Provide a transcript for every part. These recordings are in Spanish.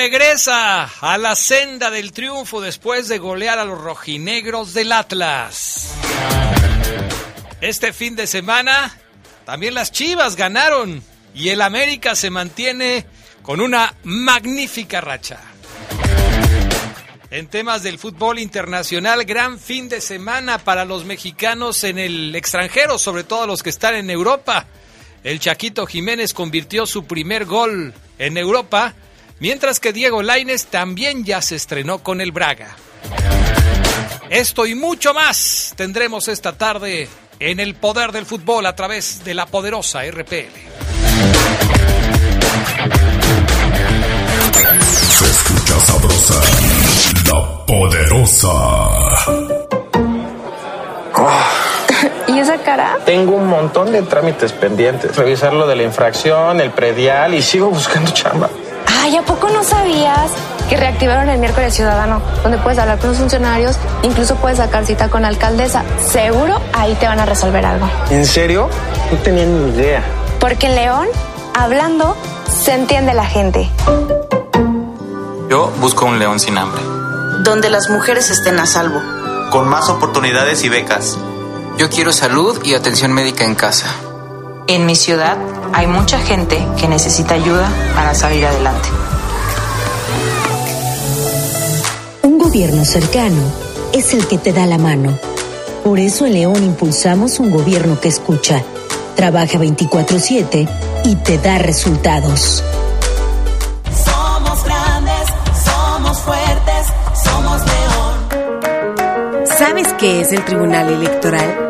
Regresa a la senda del triunfo después de golear a los rojinegros del Atlas. Este fin de semana también las Chivas ganaron y el América se mantiene con una magnífica racha. En temas del fútbol internacional, gran fin de semana para los mexicanos en el extranjero, sobre todo los que están en Europa. El Chaquito Jiménez convirtió su primer gol en Europa Mientras que Diego Laines también ya se estrenó con el Braga. Esto y mucho más tendremos esta tarde en el poder del fútbol a través de la poderosa RPL. Se escucha sabrosa, la poderosa. ¿Y esa cara? Tengo un montón de trámites pendientes. Revisar lo de la infracción, el predial y sigo buscando chamba. Ay, ¿a poco no sabías que reactivaron el miércoles ciudadano? Donde puedes hablar con los funcionarios, incluso puedes sacar cita con la alcaldesa. Seguro ahí te van a resolver algo. ¿En serio? No tenía ni idea. Porque en León, hablando, se entiende la gente. Yo busco un León sin hambre. Donde las mujeres estén a salvo. Con más oportunidades y becas. Yo quiero salud y atención médica en casa. En mi ciudad hay mucha gente que necesita ayuda para salir adelante. Un gobierno cercano es el que te da la mano. Por eso en León impulsamos un gobierno que escucha, trabaja 24/7 y te da resultados. Somos grandes, somos fuertes, somos León. ¿Sabes qué es el Tribunal Electoral?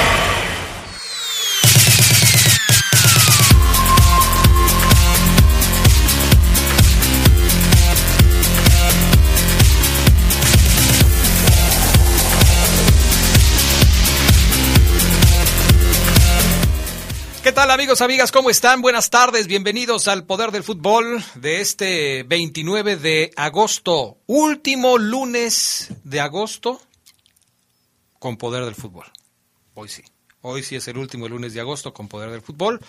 Amigos, amigas? ¿Cómo están? Buenas tardes, bienvenidos al Poder del Fútbol de este 29 de agosto, último lunes de agosto con Poder del Fútbol. Hoy sí, hoy sí es el último lunes de agosto con Poder del Fútbol.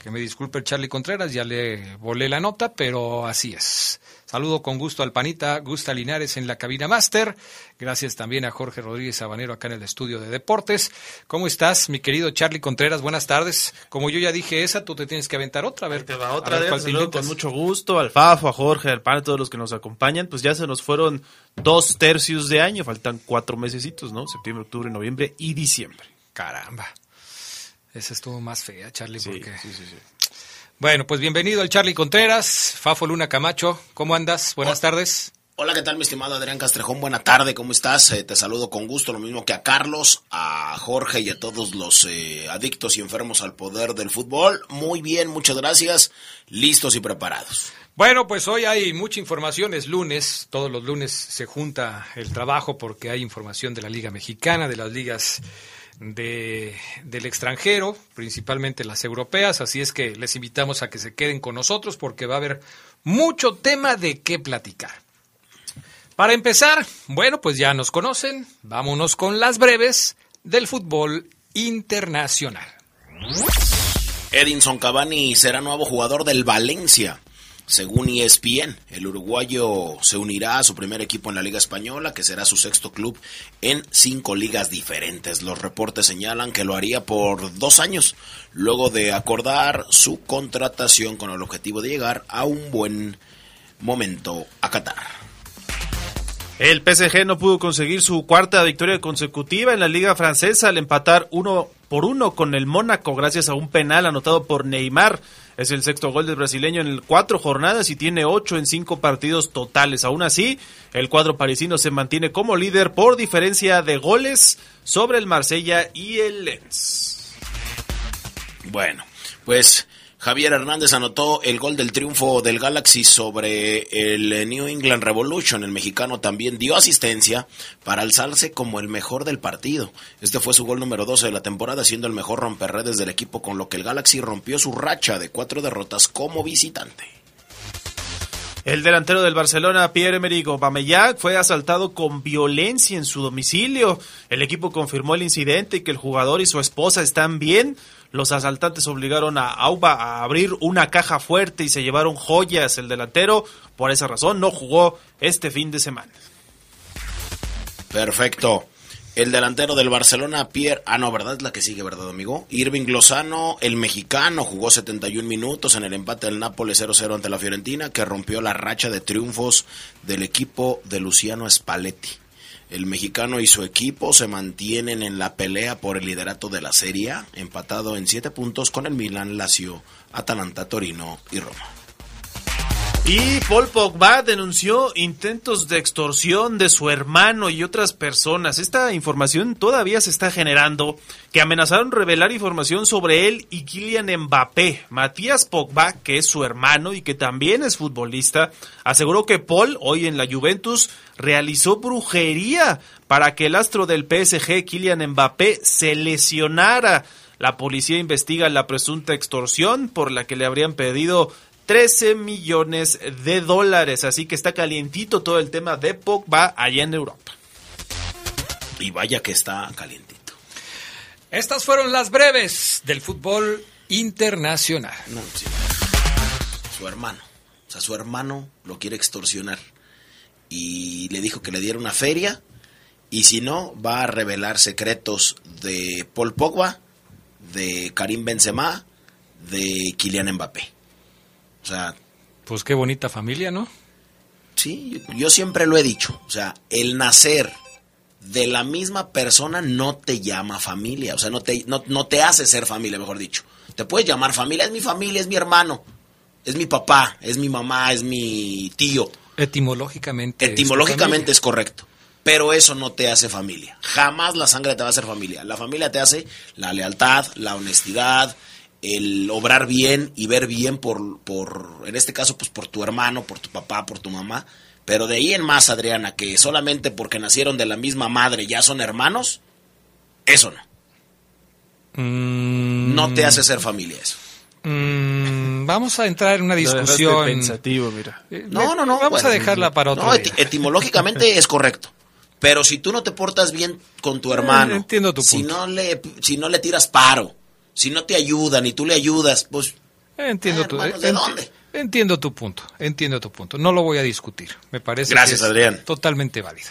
Que me disculpe Charlie Contreras, ya le volé la nota, pero así es. Saludo con gusto al panita Gusta Linares en la cabina máster. Gracias también a Jorge Rodríguez Sabanero acá en el estudio de deportes. ¿Cómo estás, mi querido Charlie Contreras? Buenas tardes. Como yo ya dije esa, tú te tienes que aventar otra. A ver, te va otra vez. Con mucho gusto al Fafo, a Jorge, al pan, a todos los que nos acompañan. Pues ya se nos fueron dos tercios de año. Faltan cuatro mesecitos, ¿no? Septiembre, octubre, noviembre y diciembre. Caramba. Esa estuvo más fea, Charlie, porque... Sí, sí, sí. Bueno, pues bienvenido al Charlie Contreras, Fafo Luna Camacho, ¿cómo andas? Buenas tardes. Hola, ¿qué tal mi estimado Adrián Castrejón? Buena tarde, ¿cómo estás? Eh, te saludo con gusto, lo mismo que a Carlos, a Jorge y a todos los eh, adictos y enfermos al poder del fútbol. Muy bien, muchas gracias, listos y preparados. Bueno, pues hoy hay mucha información, es lunes, todos los lunes se junta el trabajo porque hay información de la Liga Mexicana, de las ligas de, del extranjero, principalmente las europeas, así es que les invitamos a que se queden con nosotros porque va a haber mucho tema de qué platicar. Para empezar, bueno, pues ya nos conocen, vámonos con las breves del fútbol internacional. Edinson Cavani será nuevo jugador del Valencia. Según ESPN, el uruguayo se unirá a su primer equipo en la Liga Española, que será su sexto club en cinco ligas diferentes. Los reportes señalan que lo haría por dos años, luego de acordar su contratación con el objetivo de llegar a un buen momento a Qatar. El PSG no pudo conseguir su cuarta victoria consecutiva en la liga francesa al empatar uno por uno con el Mónaco gracias a un penal anotado por Neymar. Es el sexto gol del brasileño en cuatro jornadas y tiene ocho en cinco partidos totales. Aún así, el cuadro parisino se mantiene como líder por diferencia de goles sobre el Marsella y el Lens. Bueno, pues Javier Hernández anotó el gol del triunfo del Galaxy sobre el New England Revolution. El mexicano también dio asistencia para alzarse como el mejor del partido. Este fue su gol número 12 de la temporada, siendo el mejor romperredes del equipo, con lo que el Galaxy rompió su racha de cuatro derrotas como visitante. El delantero del Barcelona, Pierre-Emerick Aubameyang, fue asaltado con violencia en su domicilio. El equipo confirmó el incidente y que el jugador y su esposa están bien. Los asaltantes obligaron a Auba a abrir una caja fuerte y se llevaron joyas. El delantero, por esa razón, no jugó este fin de semana. Perfecto. El delantero del Barcelona, Pierre, ah no, ¿verdad? Es la que sigue, ¿verdad, amigo? Irving Lozano, el mexicano, jugó 71 minutos en el empate del Nápoles 0-0 ante la Fiorentina, que rompió la racha de triunfos del equipo de Luciano Spalletti. El mexicano y su equipo se mantienen en la pelea por el liderato de la Serie, empatado en 7 puntos con el Milan, Lazio, Atalanta, Torino y Roma. Y Paul Pogba denunció intentos de extorsión de su hermano y otras personas. Esta información todavía se está generando, que amenazaron revelar información sobre él y Kylian Mbappé. Matías Pogba, que es su hermano y que también es futbolista, aseguró que Paul, hoy en la Juventus, realizó brujería para que el astro del PSG, Kylian Mbappé, se lesionara. La policía investiga la presunta extorsión por la que le habrían pedido 13 millones de dólares. Así que está calientito todo el tema de Pogba allá en Europa. Y vaya que está calientito. Estas fueron las breves del fútbol internacional. No, sí. Su hermano. O sea, su hermano lo quiere extorsionar. Y le dijo que le diera una feria. Y si no, va a revelar secretos de Paul Pogba, de Karim Benzema, de Kylian Mbappé. O sea, Pues qué bonita familia, ¿no? sí, yo siempre lo he dicho. O sea, el nacer de la misma persona no te llama familia. O sea, no te, no, no te hace ser familia, mejor dicho. Te puedes llamar familia, es mi familia, es mi hermano, es mi papá, es mi mamá, es mi tío. Etimológicamente. es Etimológicamente familia. es correcto. Pero eso no te hace familia. Jamás la sangre te va a hacer familia. La familia te hace la lealtad, la honestidad, el obrar bien y ver bien por, por, en este caso, pues por tu hermano, por tu papá, por tu mamá. Pero de ahí en más, Adriana, que solamente porque nacieron de la misma madre ya son hermanos, eso no. Mm, No te hace ser familia eso. mm, vamos a entrar en una discusión. pensativo, mira. Eh, No, no, no. Vamos a dejarla para otro No, día. etimológicamente es correcto. Pero si tú no te portas bien con tu hermano, Eh, entiendo tu si no le si no le tiras paro, si no te ayudan y tú le ayudas, pues Entiendo, tu, hermanos, ¿de enti- dónde? entiendo tu punto, entiendo tu punto. No lo voy a discutir. Me parece Gracias, que es Adrián. totalmente válido.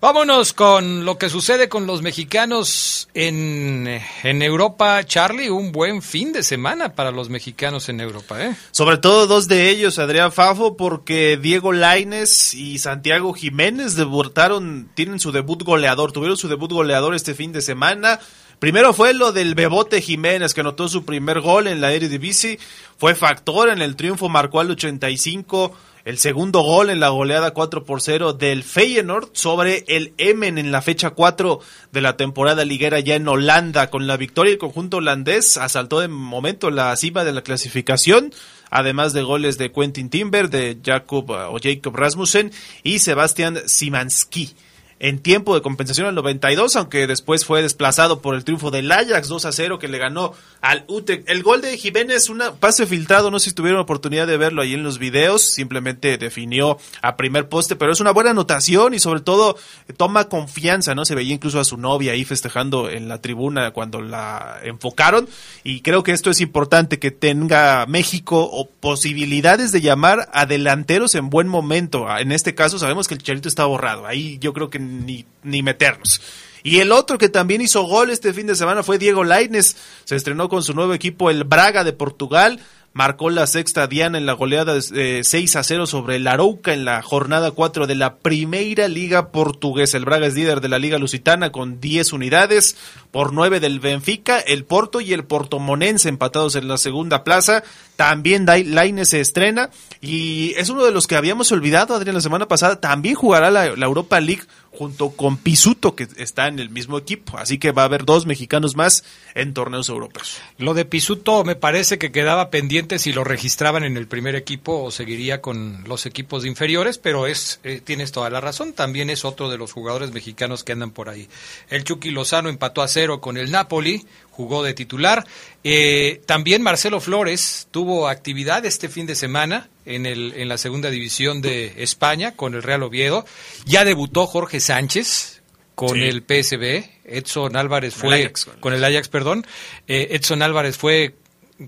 Vámonos con lo que sucede con los mexicanos en, en Europa. Charlie, un buen fin de semana para los mexicanos en Europa, ¿eh? Sobre todo dos de ellos, Adrián Fafo, porque Diego Laines y Santiago Jiménez debutaron, tienen su debut goleador, tuvieron su debut goleador este fin de semana. Primero fue lo del Bebote Jiménez, que anotó su primer gol en la Eredivisie, fue factor en el triunfo, marcó al 85, el segundo gol en la goleada 4 por 0 del Feyenoord sobre el Emen en la fecha 4 de la temporada liguera ya en Holanda. Con la victoria el conjunto holandés asaltó de momento la cima de la clasificación, además de goles de Quentin Timber, de Jacob uh, o Jacob Rasmussen y Sebastian Simanski. En tiempo de compensación al 92, aunque después fue desplazado por el triunfo del Ajax 2 a 0 que le ganó al UTEC. El gol de Jiménez, un pase filtrado, no sé si tuvieron oportunidad de verlo ahí en los videos, simplemente definió a primer poste, pero es una buena anotación y sobre todo toma confianza, ¿no? Se veía incluso a su novia ahí festejando en la tribuna cuando la enfocaron y creo que esto es importante que tenga México o posibilidades de llamar a delanteros en buen momento. En este caso sabemos que el Chicharito está borrado, ahí yo creo que ni, ni meternos. Y el otro que también hizo gol este fin de semana fue Diego Lainez. Se estrenó con su nuevo equipo, el Braga de Portugal marcó la sexta diana en la goleada de 6 a 0 sobre el Arauca en la jornada 4 de la Primera Liga Portuguesa. El Braga es líder de la Liga Lusitana con 10 unidades por 9 del Benfica, el Porto y el Portomonense empatados en la segunda plaza. También Laine se estrena y es uno de los que habíamos olvidado, Adrián, la semana pasada. También jugará la, Europa League junto con Pisuto, que está en el mismo equipo. Así que va a haber dos mexicanos más en torneos europeos. Lo de Pisuto me parece que quedaba pendiente si lo registraban en el primer equipo o seguiría con los equipos inferiores, pero es eh, tienes toda la razón. También es otro de los jugadores mexicanos que andan por ahí. El Chucky Lozano empató a cero con el Napoli jugó de titular. Eh, también Marcelo Flores tuvo actividad este fin de semana en, el, en la segunda división de España con el Real Oviedo. Ya debutó Jorge Sánchez con el PSB. Edson Álvarez fue con el Ajax, perdón. Eh, Edson Álvarez fue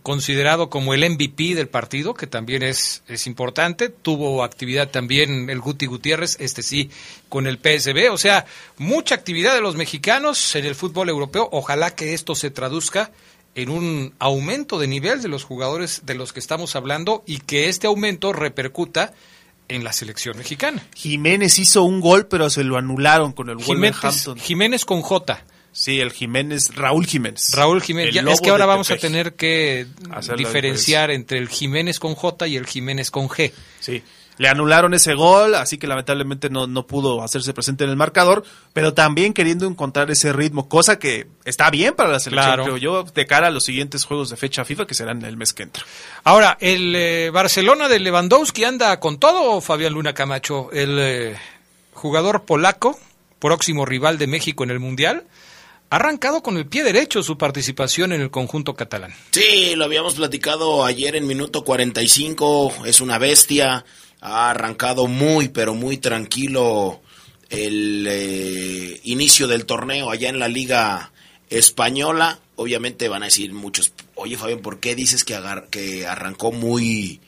considerado como el MVP del partido, que también es, es importante. Tuvo actividad también el Guti Gutiérrez, este sí, con el PSB. O sea, mucha actividad de los mexicanos en el fútbol europeo. Ojalá que esto se traduzca en un aumento de nivel de los jugadores de los que estamos hablando y que este aumento repercuta en la selección mexicana. Jiménez hizo un gol, pero se lo anularon con el Jiménez, Jiménez con J. Sí, el Jiménez, Raúl Jiménez. Raúl Jiménez. es que ahora vamos a tener que diferenciar entre el Jiménez con J y el Jiménez con G. Sí. Le anularon ese gol, así que lamentablemente no, no pudo hacerse presente en el marcador, pero también queriendo encontrar ese ritmo, cosa que está bien para la selección, creo yo, de cara a los siguientes juegos de fecha FIFA que serán el mes que entra. Ahora, el eh, Barcelona de Lewandowski anda con todo, Fabián Luna Camacho, el eh, jugador polaco, próximo rival de México en el Mundial, ha arrancado con el pie derecho su participación en el conjunto catalán. Sí, lo habíamos platicado ayer en minuto 45, es una bestia, ha arrancado muy, pero muy tranquilo el eh, inicio del torneo allá en la liga española. Obviamente van a decir muchos, oye Fabián, ¿por qué dices que, que arrancó muy,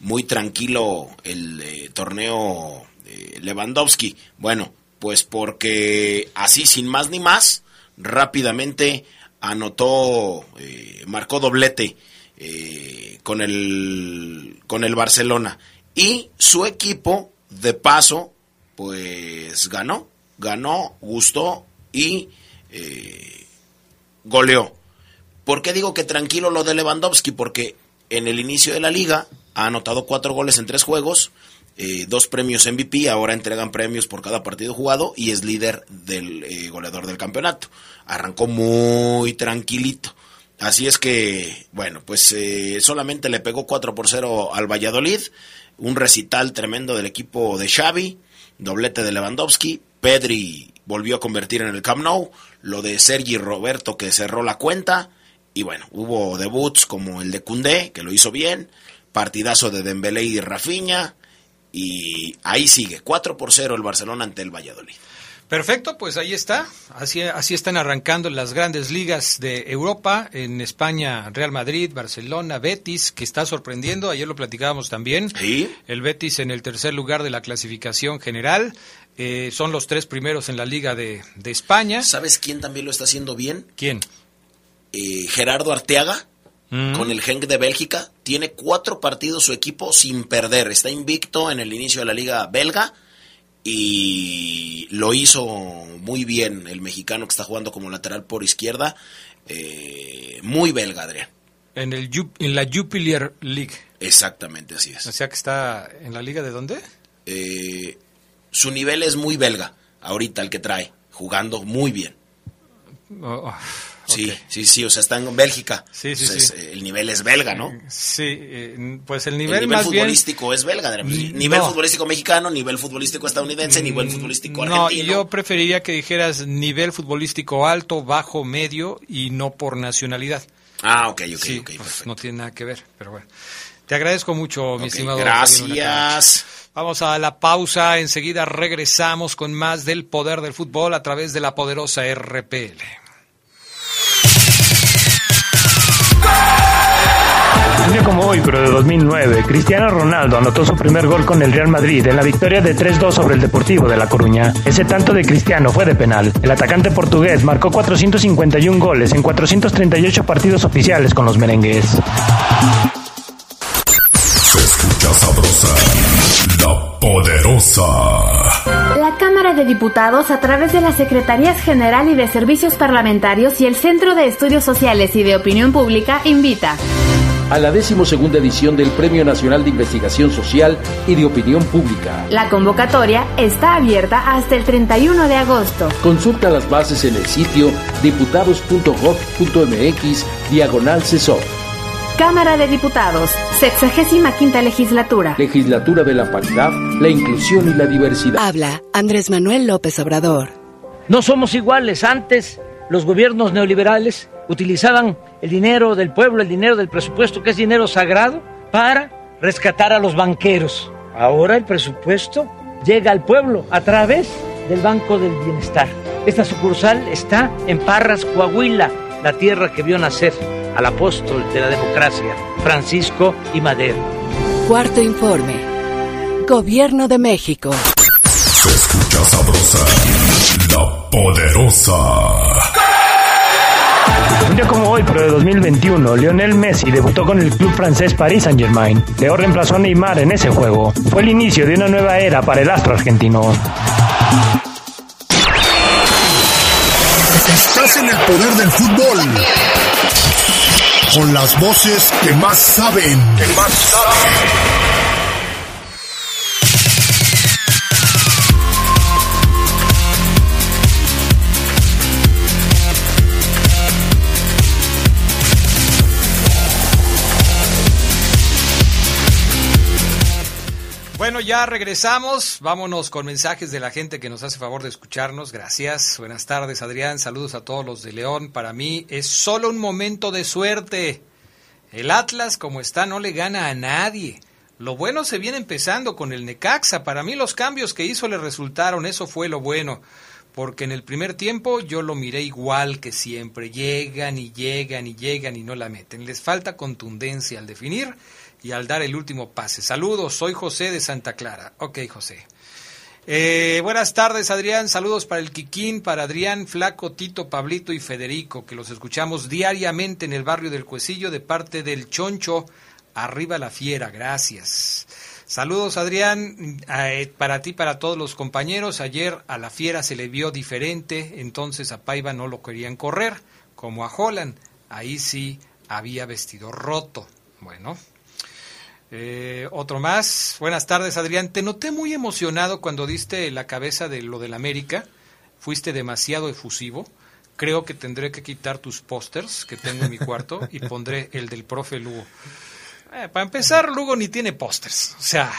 muy tranquilo el eh, torneo eh, Lewandowski? Bueno, pues porque así sin más ni más, rápidamente anotó, eh, marcó doblete eh, con, el, con el Barcelona. Y su equipo, de paso, pues ganó, ganó, gustó y eh, goleó. ¿Por qué digo que tranquilo lo de Lewandowski? Porque en el inicio de la liga ha anotado cuatro goles en tres juegos eh, dos premios MVP, ahora entregan premios por cada partido jugado y es líder del eh, goleador del campeonato. Arrancó muy tranquilito. Así es que, bueno, pues eh, solamente le pegó 4 por 0 al Valladolid, un recital tremendo del equipo de Xavi, doblete de Lewandowski, Pedri volvió a convertir en el Camp Nou, lo de Sergi Roberto que cerró la cuenta, y bueno, hubo debuts como el de Cundé, que lo hizo bien, partidazo de Dembélé y Rafinha, y ahí sigue, 4 por 0 el Barcelona ante el Valladolid. Perfecto, pues ahí está. Así, así están arrancando las grandes ligas de Europa. En España, Real Madrid, Barcelona, Betis, que está sorprendiendo. Ayer lo platicábamos también. El Betis en el tercer lugar de la clasificación general. Eh, son los tres primeros en la Liga de, España. ¿Sabes quién también lo está haciendo bien? ¿Quién? Eh, Gerardo Arteaga con el Genk de Bélgica. Tiene cuatro partidos su equipo sin perder. Está invicto en el inicio de la liga belga y lo hizo muy bien el mexicano que está jugando como lateral por izquierda. Eh, muy belga, Adrián. En, el, en la Jupiler League. Exactamente, así es. O sea que está en la liga de dónde? Eh, su nivel es muy belga, ahorita el que trae, jugando muy bien. Oh, oh Sí, sí, sí, o sea, está en Bélgica. Sí, sí, Entonces, sí. eh, El nivel es belga, ¿no? Sí, eh, pues el El nivel, nivel más bien... futbolístico es belga. Nivel no. futbolístico mexicano, nivel futbolístico estadounidense, nivel futbolístico No, argentino. yo preferiría que dijeras nivel futbolístico alto, bajo, medio y no por nacionalidad. Ah, ok, ok, Sí, ok. pues, no tiene nada que ver, pero bueno. Te agradezco mucho, mi Ok, estimado. gracias. Vamos a la pausa, enseguida regresamos con más del poder del fútbol a través de la poderosa RPL. Un día como hoy, pero de 2009, Cristiano Ronaldo anotó su primer gol con el Real Madrid en la victoria de 3-2 sobre el Deportivo de La Coruña. Ese tanto de Cristiano fue de penal. El atacante portugués marcó 451 goles en 438 partidos oficiales con los merengues. Se escucha sabrosa, la poderosa. La Cámara de Diputados, a través de las Secretarías General y de Servicios Parlamentarios y el Centro de Estudios Sociales y de Opinión Pública, invita a la decimosegunda edición del Premio Nacional de Investigación Social y de Opinión Pública. La convocatoria está abierta hasta el 31 de agosto. Consulta las bases en el sitio diputados.gov.mx diagonal CESOP. Cámara de Diputados, 65 legislatura. Legislatura de la Paridad, la Inclusión y la Diversidad. Habla Andrés Manuel López Obrador. No somos iguales. Antes los gobiernos neoliberales utilizaban el dinero del pueblo, el dinero del presupuesto, que es dinero sagrado, para rescatar a los banqueros. Ahora el presupuesto llega al pueblo a través del Banco del Bienestar. Esta sucursal está en Parras, Coahuila, la tierra que vio nacer al apóstol de la democracia, Francisco y Madero. Cuarto informe. Gobierno de México. Se escucha sabrosa, la poderosa. Un día como hoy, pero de 2021, Lionel Messi debutó con el club francés Paris Saint-Germain. Leo reemplazó a Neymar en ese juego. Fue el inicio de una nueva era para el astro argentino. Estás en el poder del fútbol. Con las voces que más saben. Que más saben. Bueno, ya regresamos. Vámonos con mensajes de la gente que nos hace favor de escucharnos. Gracias. Buenas tardes, Adrián. Saludos a todos los de León. Para mí es solo un momento de suerte. El Atlas, como está, no le gana a nadie. Lo bueno se viene empezando con el Necaxa. Para mí los cambios que hizo le resultaron. Eso fue lo bueno. Porque en el primer tiempo yo lo miré igual que siempre. Llegan y llegan y llegan y no la meten. Les falta contundencia al definir y al dar el último pase. Saludos, soy José de Santa Clara. Ok, José. Eh, buenas tardes, Adrián. Saludos para el Quiquín, para Adrián, Flaco, Tito, Pablito y Federico, que los escuchamos diariamente en el barrio del Cuecillo de parte del Choncho. Arriba la fiera, gracias. Saludos, Adrián, eh, para ti, para todos los compañeros. Ayer a la fiera se le vio diferente, entonces a Paiva no lo querían correr, como a Holland. Ahí sí había vestido roto. Bueno, eh, otro más. Buenas tardes, Adrián. Te noté muy emocionado cuando diste la cabeza de lo del América. Fuiste demasiado efusivo. Creo que tendré que quitar tus pósters que tengo en mi cuarto y pondré el del profe Lugo. Eh, para empezar, Lugo ni tiene pósters. O sea,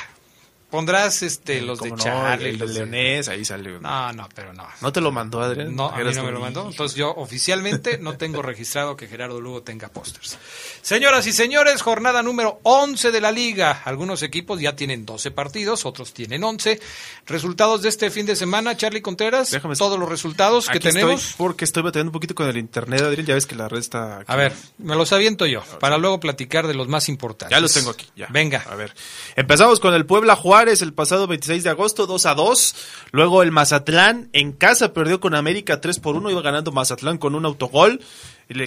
pondrás este los de ¿Cómo no? Charlie, el los de Leonés, ahí salió. No, no, pero no. ¿No te lo mandó, Adrián? No, a mí no me lo mandó. Entonces yo oficialmente no tengo registrado que Gerardo Lugo tenga pósters. Señoras y señores, jornada número 11 de la liga. Algunos equipos ya tienen 12 partidos, otros tienen 11. Resultados de este fin de semana, Charlie Contreras. Déjame- todos los resultados que tenemos. Estoy porque estoy batallando un poquito con el internet, Adrián. Ya ves que la red está. aquí. A ver, me los aviento yo, para luego platicar de los más importantes. Ya los tengo aquí. Ya. Venga. A ver. Empezamos con el Puebla Juárez el pasado 26 de agosto, 2 a 2. Luego el Mazatlán en casa perdió con América 3 por 1. Iba ganando Mazatlán con un autogol.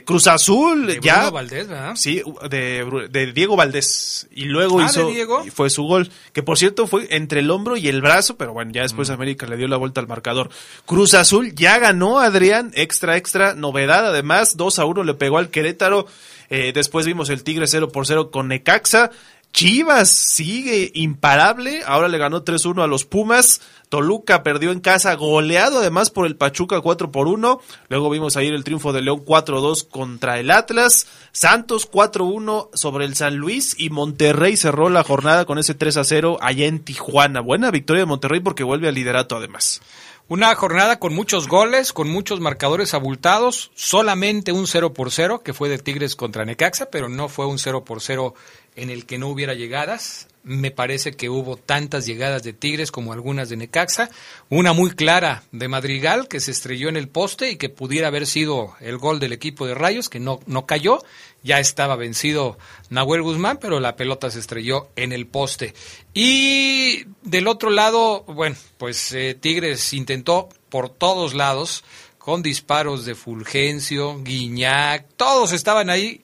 Cruz Azul De ya. Bruno Valdés, ¿verdad? Sí, de, Diego Valdés. Y luego Ah, hizo. ¿de Diego? y Fue su gol. Que por cierto fue entre el hombro y el brazo. Pero bueno, ya Mm. después América le dio la vuelta al marcador. Cruz Azul ya ganó, Adrián. Extra, extra. Novedad. Además, 2 a 1 le pegó al Querétaro. Eh, después vimos el Tigre 0 por 0 con Necaxa. Chivas sigue imparable, ahora le ganó 3-1 a los Pumas. Toluca perdió en casa, goleado además por el Pachuca 4 por 1. Luego vimos ayer el triunfo de León 4-2 contra el Atlas. Santos 4-1 sobre el San Luis y Monterrey cerró la jornada con ese 3-0 allá en Tijuana. Buena victoria de Monterrey porque vuelve al liderato además. Una jornada con muchos goles, con muchos marcadores abultados, solamente un 0 por 0 que fue de Tigres contra Necaxa, pero no fue un 0 por 0 en el que no hubiera llegadas. Me parece que hubo tantas llegadas de Tigres como algunas de Necaxa. Una muy clara de Madrigal que se estrelló en el poste y que pudiera haber sido el gol del equipo de Rayos, que no, no cayó. Ya estaba vencido Nahuel Guzmán, pero la pelota se estrelló en el poste. Y del otro lado, bueno, pues eh, Tigres intentó por todos lados con disparos de Fulgencio, Guiñac, todos estaban ahí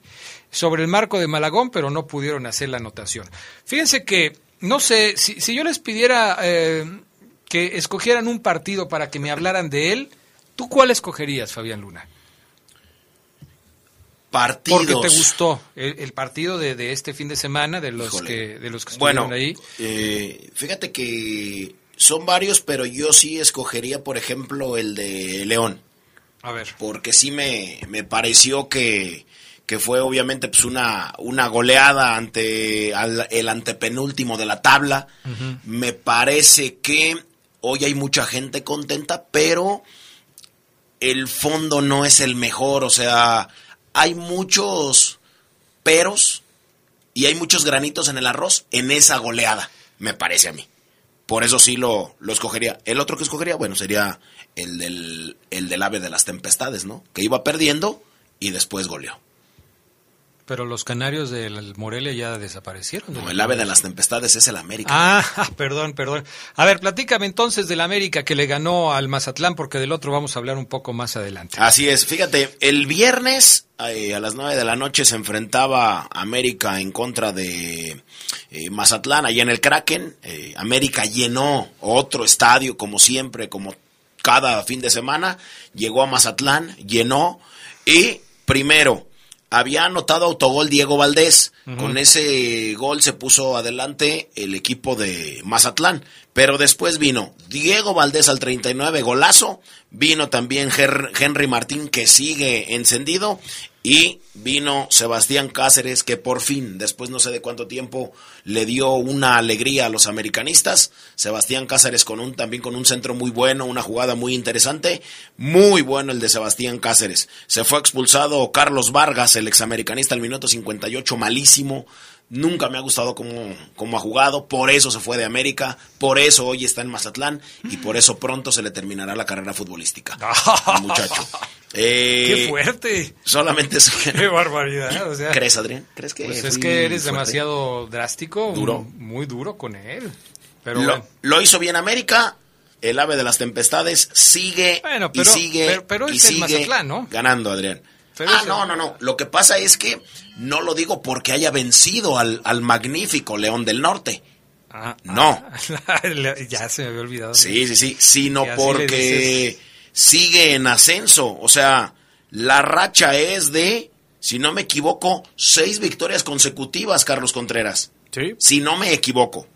sobre el marco de Malagón, pero no pudieron hacer la anotación. Fíjense que, no sé, si, si yo les pidiera eh, que escogieran un partido para que me hablaran de él, ¿tú cuál escogerías, Fabián Luna? Partidos. Porque te gustó el, el partido de, de, este fin de semana, de los Híjole. que de los que estuvieron bueno, ahí. Eh, fíjate que son varios, pero yo sí escogería, por ejemplo, el de León. A ver. Porque sí me, me pareció que, que fue obviamente pues una, una goleada ante al, el antepenúltimo de la tabla. Uh -huh. Me parece que hoy hay mucha gente contenta, pero el fondo no es el mejor, o sea, hay muchos peros y hay muchos granitos en el arroz en esa goleada, me parece a mí. Por eso sí lo, lo escogería. El otro que escogería, bueno, sería el del, el del ave de las tempestades, ¿no? Que iba perdiendo y después goleó. Pero los canarios del Morelia ya desaparecieron. No, el ave de las tempestades es el América. Ah, perdón, perdón. A ver, platícame entonces del América que le ganó al Mazatlán, porque del otro vamos a hablar un poco más adelante. Así es, fíjate, el viernes eh, a las nueve de la noche se enfrentaba América en contra de eh, Mazatlán, allá en el Kraken. Eh, América llenó otro estadio, como siempre, como cada fin de semana. Llegó a Mazatlán, llenó y primero había anotado autogol Diego Valdés. Uh -huh. Con ese gol se puso adelante el equipo de Mazatlán. Pero después vino Diego Valdés al 39, golazo. Vino también Henry Martín, que sigue encendido. Y vino Sebastián Cáceres, que por fin, después no sé de cuánto tiempo, le dio una alegría a los americanistas. Sebastián Cáceres con un, también con un centro muy bueno, una jugada muy interesante. Muy bueno el de Sebastián Cáceres. Se fue expulsado Carlos Vargas, el examericanista, al minuto 58, malísimo. Nunca me ha gustado cómo, cómo, ha jugado, por eso se fue de América, por eso hoy está en Mazatlán y por eso pronto se le terminará la carrera futbolística. al muchacho. Eh, ¡Qué fuerte! Solamente eso. ¡Qué barbaridad! O sea, ¿Crees, Adrián? ¿Crees que pues es que eres fuerte? demasiado drástico, duro, muy duro con él. Pero lo, bueno. lo hizo bien América. El ave de las tempestades sigue bueno, pero, y sigue pero, pero y sigue Mazatlán, ¿no? ganando, Adrián. Ah, no, no, no. Lo que pasa es que no lo digo porque haya vencido al, al magnífico León del Norte. Ah, no. Ah, ya se me había olvidado. Sí, sí, sí. Sino porque sigue en ascenso. O sea, la racha es de, si no me equivoco, seis victorias consecutivas, Carlos Contreras. Sí. Si no me equivoco.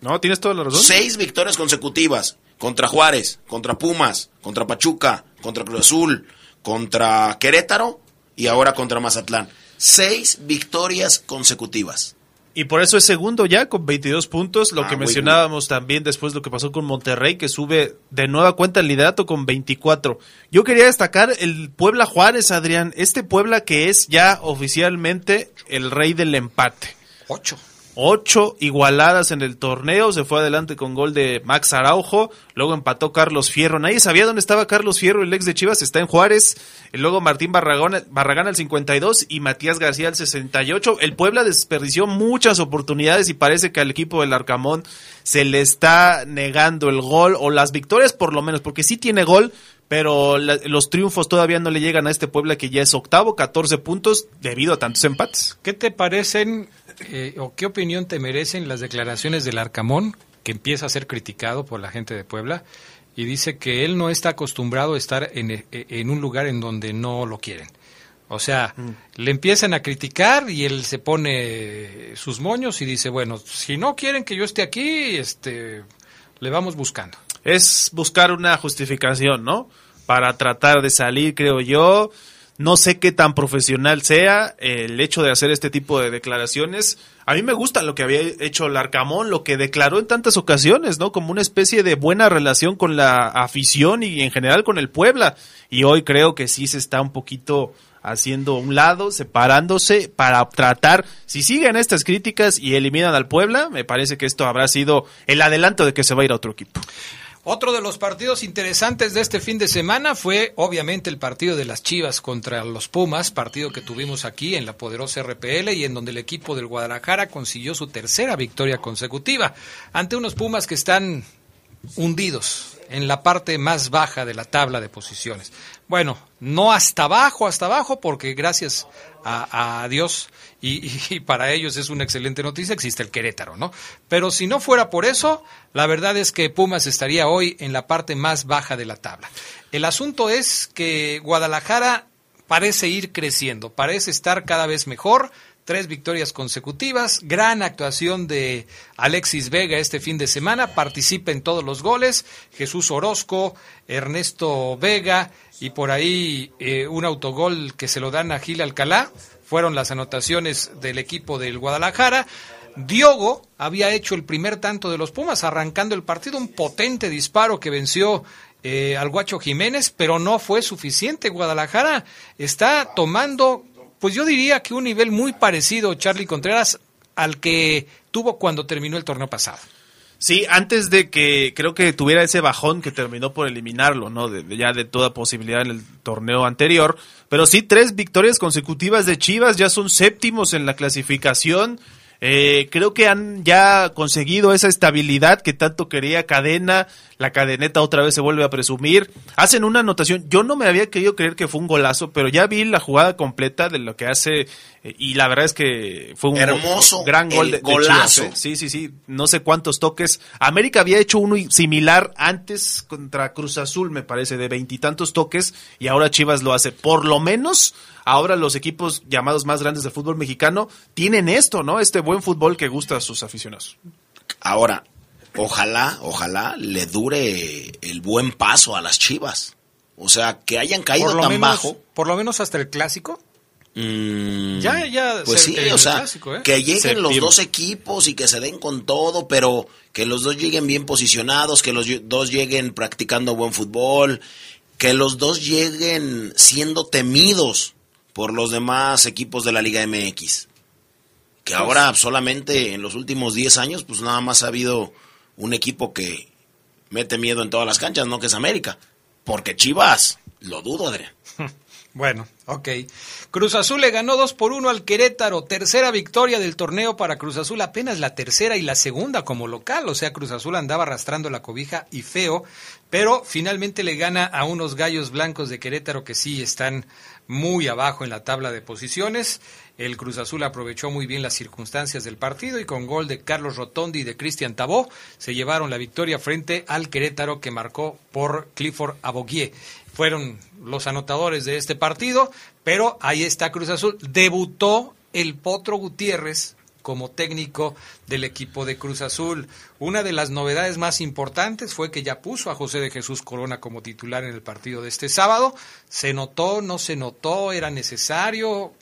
No, tienes toda la razón. Seis victorias consecutivas. Contra Juárez, contra Pumas, contra Pachuca, contra Cruz Azul, contra Querétaro y ahora contra Mazatlán. Seis victorias consecutivas. Y por eso es segundo ya con 22 puntos, lo ah, que mencionábamos también después lo que pasó con Monterrey, que sube de nueva cuenta el liderato con 24. Yo quería destacar el Puebla Juárez, Adrián, este Puebla que es ya oficialmente el rey del empate. Ocho ocho igualadas en el torneo, se fue adelante con gol de Max Araujo, luego empató Carlos Fierro, nadie sabía dónde estaba Carlos Fierro, el ex de Chivas está en Juárez, luego Martín Barragán, Barragán al 52 y Matías García al 68, el Puebla desperdició muchas oportunidades y parece que al equipo del Arcamón se le está negando el gol, o las victorias por lo menos, porque sí tiene gol, pero los triunfos todavía no le llegan a este Puebla que ya es octavo, 14 puntos debido a tantos empates. ¿Qué te parecen eh, o qué opinión te merecen las declaraciones del Arcamón, que empieza a ser criticado por la gente de Puebla, y dice que él no está acostumbrado a estar en, en un lugar en donde no lo quieren? O sea, le empiezan a criticar y él se pone sus moños y dice, bueno, si no quieren que yo esté aquí, este, le vamos buscando. Es buscar una justificación, ¿no? Para tratar de salir, creo yo. No sé qué tan profesional sea el hecho de hacer este tipo de declaraciones. A mí me gusta lo que había hecho Larcamón, lo que declaró en tantas ocasiones, ¿no? Como una especie de buena relación con la afición y en general con el Puebla. Y hoy creo que sí se está un poquito haciendo un lado, separándose para tratar, si siguen estas críticas y eliminan al Puebla, me parece que esto habrá sido el adelanto de que se va a ir a otro equipo. Otro de los partidos interesantes de este fin de semana fue obviamente el partido de las Chivas contra los Pumas, partido que tuvimos aquí en la poderosa RPL y en donde el equipo del Guadalajara consiguió su tercera victoria consecutiva ante unos Pumas que están hundidos en la parte más baja de la tabla de posiciones. Bueno, no hasta abajo, hasta abajo, porque gracias a, Dios y, para ellos es una excelente noticia, existe el Querétaro, ¿no? Pero si no fuera por eso, la verdad es que Pumas estaría hoy en la parte más baja de la tabla. El asunto es que Guadalajara parece ir creciendo, parece estar cada vez mejor, tres victorias consecutivas, gran actuación de Alexis Vega este fin de semana, participa en todos los goles, Jesús Orozco, Ernesto Vega y por ahí eh, un autogol que se lo dan a Gil Alcalá, fueron las anotaciones del equipo del Guadalajara. Diogo había hecho el primer tanto de los Pumas, arrancando el partido, un potente disparo que venció eh, al Guacho Jiménez, pero no fue suficiente. Guadalajara está tomando pues yo diría que un nivel muy parecido, Charlie Contreras, al que tuvo cuando terminó el torneo pasado. Sí, antes de que creo que tuviera ese bajón que terminó por eliminarlo, ¿no? De, ya de toda posibilidad en el torneo anterior. Pero sí, tres victorias consecutivas de Chivas, ya son séptimos en la clasificación. Eh, creo que han ya conseguido esa estabilidad que tanto quería Cadena. La cadeneta otra vez se vuelve a presumir. Hacen una anotación. Yo no me había querido creer que fue un golazo, pero ya vi la jugada completa de lo que hace. Eh, y la verdad es que fue un hermoso gran gol de, golazo. ¿eh? Sí, sí, sí. No sé cuántos toques. América había hecho uno similar antes contra Cruz Azul, me parece, de veintitantos toques. Y ahora Chivas lo hace. Por lo menos ahora los equipos llamados más grandes del fútbol mexicano tienen esto, ¿no? Este buen fútbol que gusta a sus aficionados. Ahora, ojalá, ojalá le dure el buen paso a las Chivas. O sea, que hayan caído tan bajo. Por lo menos hasta el clásico. Mm, ya, ya. Pues sí, o sea, clásico, ¿eh? que lleguen los dos equipos y que se den con todo, pero que los dos lleguen bien posicionados, que los dos lleguen practicando buen fútbol, que los dos lleguen siendo temidos por los demás equipos de la Liga MX. Que ahora solamente en los últimos 10 años, pues nada más ha habido un equipo que mete miedo en todas las canchas, no que es América. Porque Chivas, lo dudo, Adrián. Bueno, ok. Cruz Azul le ganó 2 por 1 al Querétaro. Tercera victoria del torneo para Cruz Azul, apenas la tercera y la segunda como local. O sea, Cruz Azul andaba arrastrando la cobija y feo, pero finalmente le gana a unos gallos blancos de Querétaro que sí están muy abajo en la tabla de posiciones. El Cruz Azul aprovechó muy bien las circunstancias del partido y con gol de Carlos Rotondi y de Cristian Tabó se llevaron la victoria frente al Querétaro que marcó por Clifford Aboguier. Fueron los anotadores de este partido, pero ahí está Cruz Azul. Debutó el Potro Gutiérrez como técnico del equipo de Cruz Azul. Una de las novedades más importantes fue que ya puso a José de Jesús Corona como titular en el partido de este sábado. ¿Se notó? ¿No se notó? ¿Era necesario?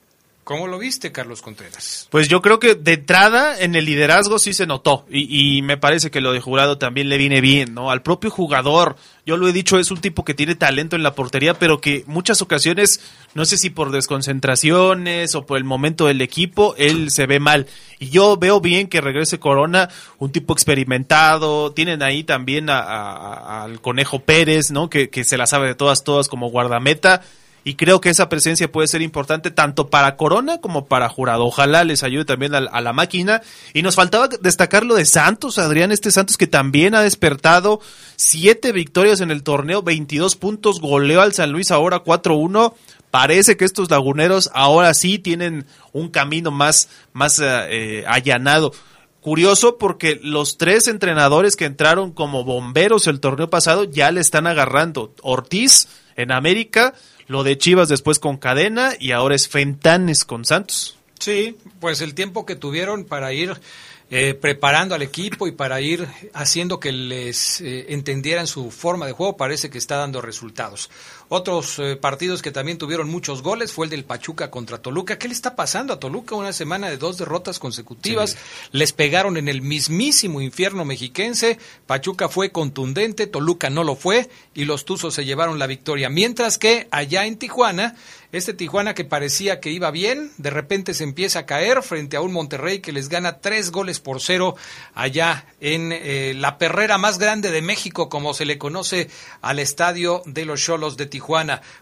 ¿Cómo lo viste, Carlos Contreras? Pues yo creo que de entrada en el liderazgo sí se notó y, y, me parece que lo de jurado también le viene bien, ¿no? Al propio jugador, yo lo he dicho, es un tipo que tiene talento en la portería, pero que muchas ocasiones, no sé si por desconcentraciones o por el momento del equipo, él se ve mal. Y yo veo bien que regrese Corona, un tipo experimentado, tienen ahí también al Conejo Pérez, ¿no? Que, que se la sabe de todas, todas como guardameta y creo que esa presencia puede ser importante tanto para Corona como para Jurado. Ojalá les ayude también a, la máquina. Y nos faltaba destacar lo de Santos, Adrián, este Santos que también ha despertado siete victorias en el torneo, 22 puntos, goleó al San Luis ahora 4-1. Parece que estos laguneros ahora sí tienen un camino más, más eh, allanado curioso porque los tres entrenadores que entraron como bomberos el torneo pasado ya le están agarrando. Ortiz en América, lo de Chivas después con Cadena y ahora es Fentanes con Santos. Sí, pues el tiempo que tuvieron para ir eh, preparando al equipo y para ir haciendo que les eh, entendieran su forma de juego, parece que está dando resultados. Otros eh, partidos que también tuvieron muchos goles fue el del Pachuca contra Toluca. ¿Qué le está pasando a Toluca? Una semana de dos derrotas consecutivas. Sí. Les pegaron en el mismísimo infierno mexiquense. Pachuca fue contundente, Toluca no lo fue y los Tuzos se llevaron la victoria. Mientras que allá en Tijuana, este Tijuana que parecía que iba bien, de repente se empieza a caer frente a un Monterrey que les gana tres goles por cero allá en eh, la perrera más grande de México, como se le conoce al estadio de los Cholos de Tijuana.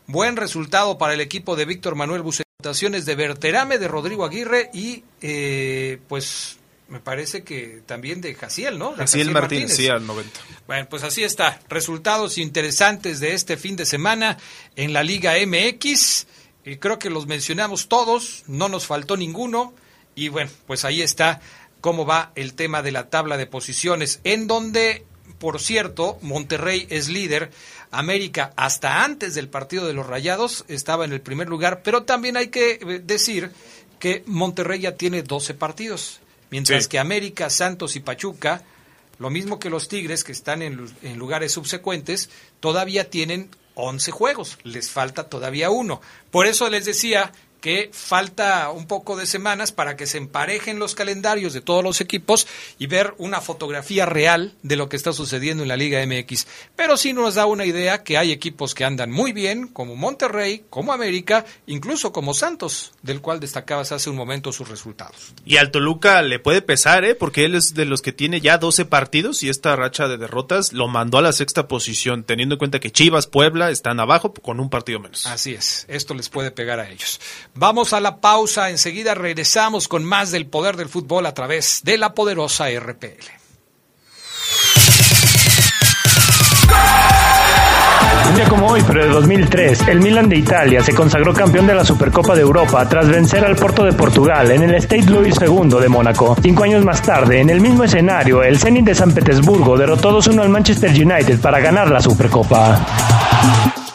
Buen resultado para el equipo de Víctor Manuel Bucetaciones de Berterame, de Rodrigo Aguirre y eh, pues me parece que también de Jaciel, ¿no? De Jaciel Martínez, Martínez, sí, al 90. Bueno, pues así está. Resultados interesantes de este fin de semana en la Liga MX. Y creo que los mencionamos todos, no nos faltó ninguno. Y bueno, pues ahí está cómo va el tema de la tabla de posiciones, en donde, por cierto, Monterrey es líder. América, hasta antes del partido de los Rayados, estaba en el primer lugar, pero también hay que decir que Monterrey ya tiene 12 partidos. Mientras sí. que América, Santos y Pachuca, lo mismo que los Tigres, que están en, en, lugares subsecuentes, todavía tienen 11 juegos. Les falta todavía uno. Por eso les decía que falta un poco de semanas para que se emparejen los calendarios de todos los equipos y ver una fotografía real de lo que está sucediendo en la Liga MX. Pero sí nos da una idea que hay equipos que andan muy bien, como Monterrey, como América, incluso como Santos, del cual destacabas hace un momento sus resultados. Y al Toluca le puede pesar, ¿eh? porque él es de los que tiene ya 12 partidos y esta racha de derrotas lo mandó a la sexta posición, teniendo en cuenta que Chivas, Puebla están abajo con un partido menos. Así es, esto les puede pegar a ellos. Vamos a la pausa, enseguida regresamos con más del poder del fútbol a través de la poderosa RPL. Un día como hoy, pero de 2003, el Milan de Italia se consagró campeón de la Supercopa de Europa tras vencer al Porto de Portugal en el State Louis II de Mónaco. Cinco años más tarde, en el mismo escenario, el Zenit de San Petersburgo derrotó 2-1 al Manchester United para ganar la Supercopa.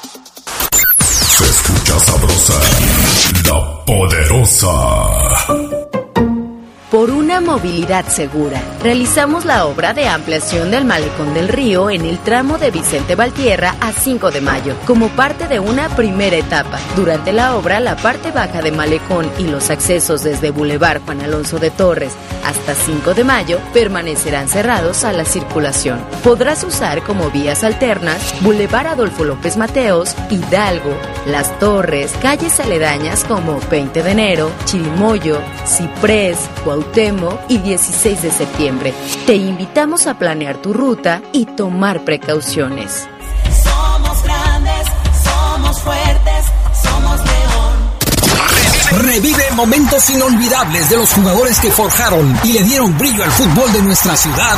Poderosa. Por una movilidad segura, realizamos la obra de ampliación del Malecón del Río en el tramo de Vicente Valtierra a 5 de mayo, como parte de una primera etapa. Durante la obra, la parte baja de Malecón y los accesos desde Boulevard Juan Alonso de Torres hasta 5 de mayo permanecerán cerrados a la circulación. Podrás usar como vías alternas Boulevard Adolfo López Mateos, Hidalgo, Las Torres, calles aledañas como 20 de enero, Chirimoyo, Ciprés, Cuauhtémoc y 16 de septiembre. Te invitamos a planear tu ruta y tomar precauciones. Somos grandes, somos fuertes, somos león. Revive momentos inolvidables de los jugadores que forjaron y le dieron brillo al fútbol de nuestra ciudad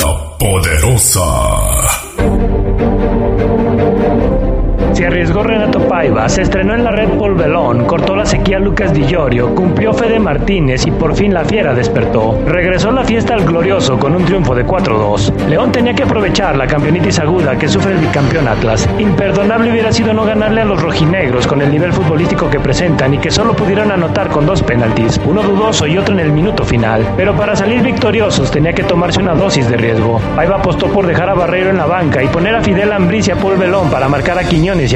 la poderosa. Se arriesgó Renato Paiva, se estrenó en la red Paul Belón, cortó la sequía Lucas Di Llorio, cumplió Fede Martínez y por fin la fiera despertó. Regresó la fiesta al glorioso con un triunfo de 4-2. León tenía que aprovechar la campeonitis aguda que sufre el bicampeón Atlas. Imperdonable hubiera sido no ganarle a los rojinegros con el nivel futbolístico que presentan y que solo pudieron anotar con dos penaltis, uno dudoso y otro en el minuto final. Pero para salir victoriosos tenía que tomarse una dosis de riesgo. Paiva apostó por dejar a Barreiro en la banca y poner a Fidel Ambriz y a Paul Belón para marcar a Quiñones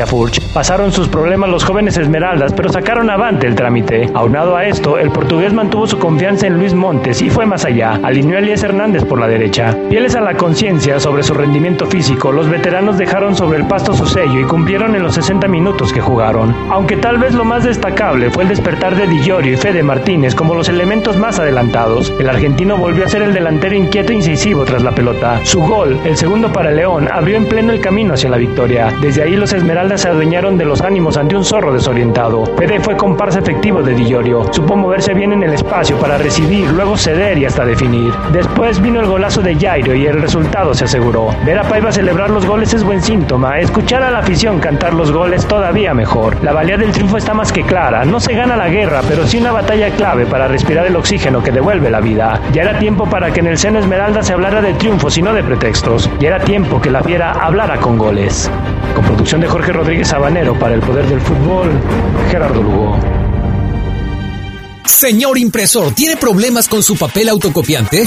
Pasaron sus problemas los jóvenes Esmeraldas, pero sacaron avante el trámite. Aunado a esto, el portugués mantuvo su confianza en Luis Montes y fue más allá. Alineó a Elías Hernández por la derecha. Fieles a la conciencia sobre su rendimiento físico, los veteranos dejaron sobre el pasto su sello y cumplieron en los 60 minutos que jugaron. Aunque tal vez lo más destacable fue el despertar de Di Llorio y Fede Martínez como los elementos más adelantados. El argentino volvió a ser el delantero inquieto e incisivo tras la pelota. Su gol, el segundo para León, abrió en pleno el camino hacia la victoria. Desde ahí los Esmeraldas se adueñaron de los ánimos ante un zorro desorientado. Fede fue comparsa efectivo de Di Llorio. Supo moverse bien en el espacio para recibir, luego ceder y hasta definir. Después vino el golazo de Jairo y el resultado se aseguró. Ver a Paiva celebrar los goles es buen síntoma. Escuchar a la afición cantar los goles todavía mejor. La valía del triunfo está más que clara. No se gana la guerra, pero sí una batalla clave para respirar el oxígeno que devuelve la vida. Ya era tiempo para que en el seno Esmeralda se hablara de triunfos y no de pretextos. Ya era tiempo que la fiera hablara con goles. Con producción de Jorge Rodríguez Sabanero para el Poder del Fútbol, Gerardo Lugo. Señor impresor, ¿tiene problemas con su papel autocopiante?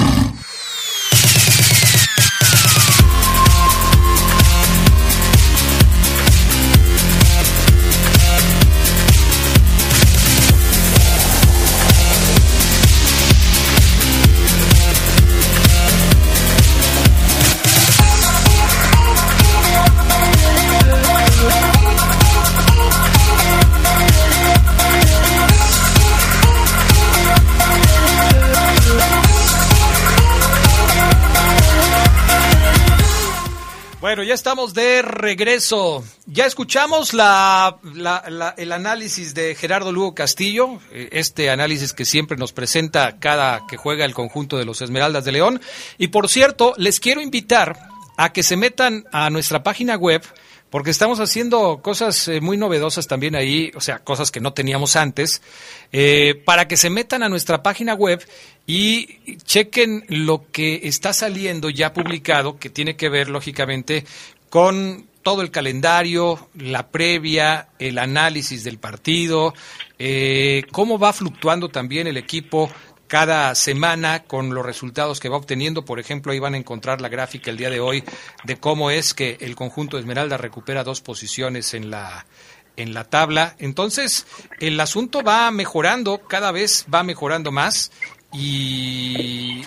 Bueno, ya estamos de regreso. Ya escuchamos la, la- la- el análisis de Gerardo Lugo Castillo, eh, este análisis que siempre nos presenta cada que juega el conjunto de los Esmeraldas de León. Y por cierto, les quiero invitar a que se metan a nuestra página web, porque estamos haciendo cosas eh, muy novedosas también ahí, o sea, cosas que no teníamos antes, eh, para que se metan a nuestra página web y chequen lo que está saliendo ya publicado, que tiene que ver, lógicamente, con todo el calendario, la previa, el análisis del partido, eh, cómo va fluctuando también el equipo cada semana con los resultados que va obteniendo. Por ejemplo, ahí van a encontrar la gráfica el día de hoy de cómo es que el conjunto de Esmeralda recupera dos posiciones en la en la tabla. Entonces, el asunto va mejorando, cada vez va mejorando más y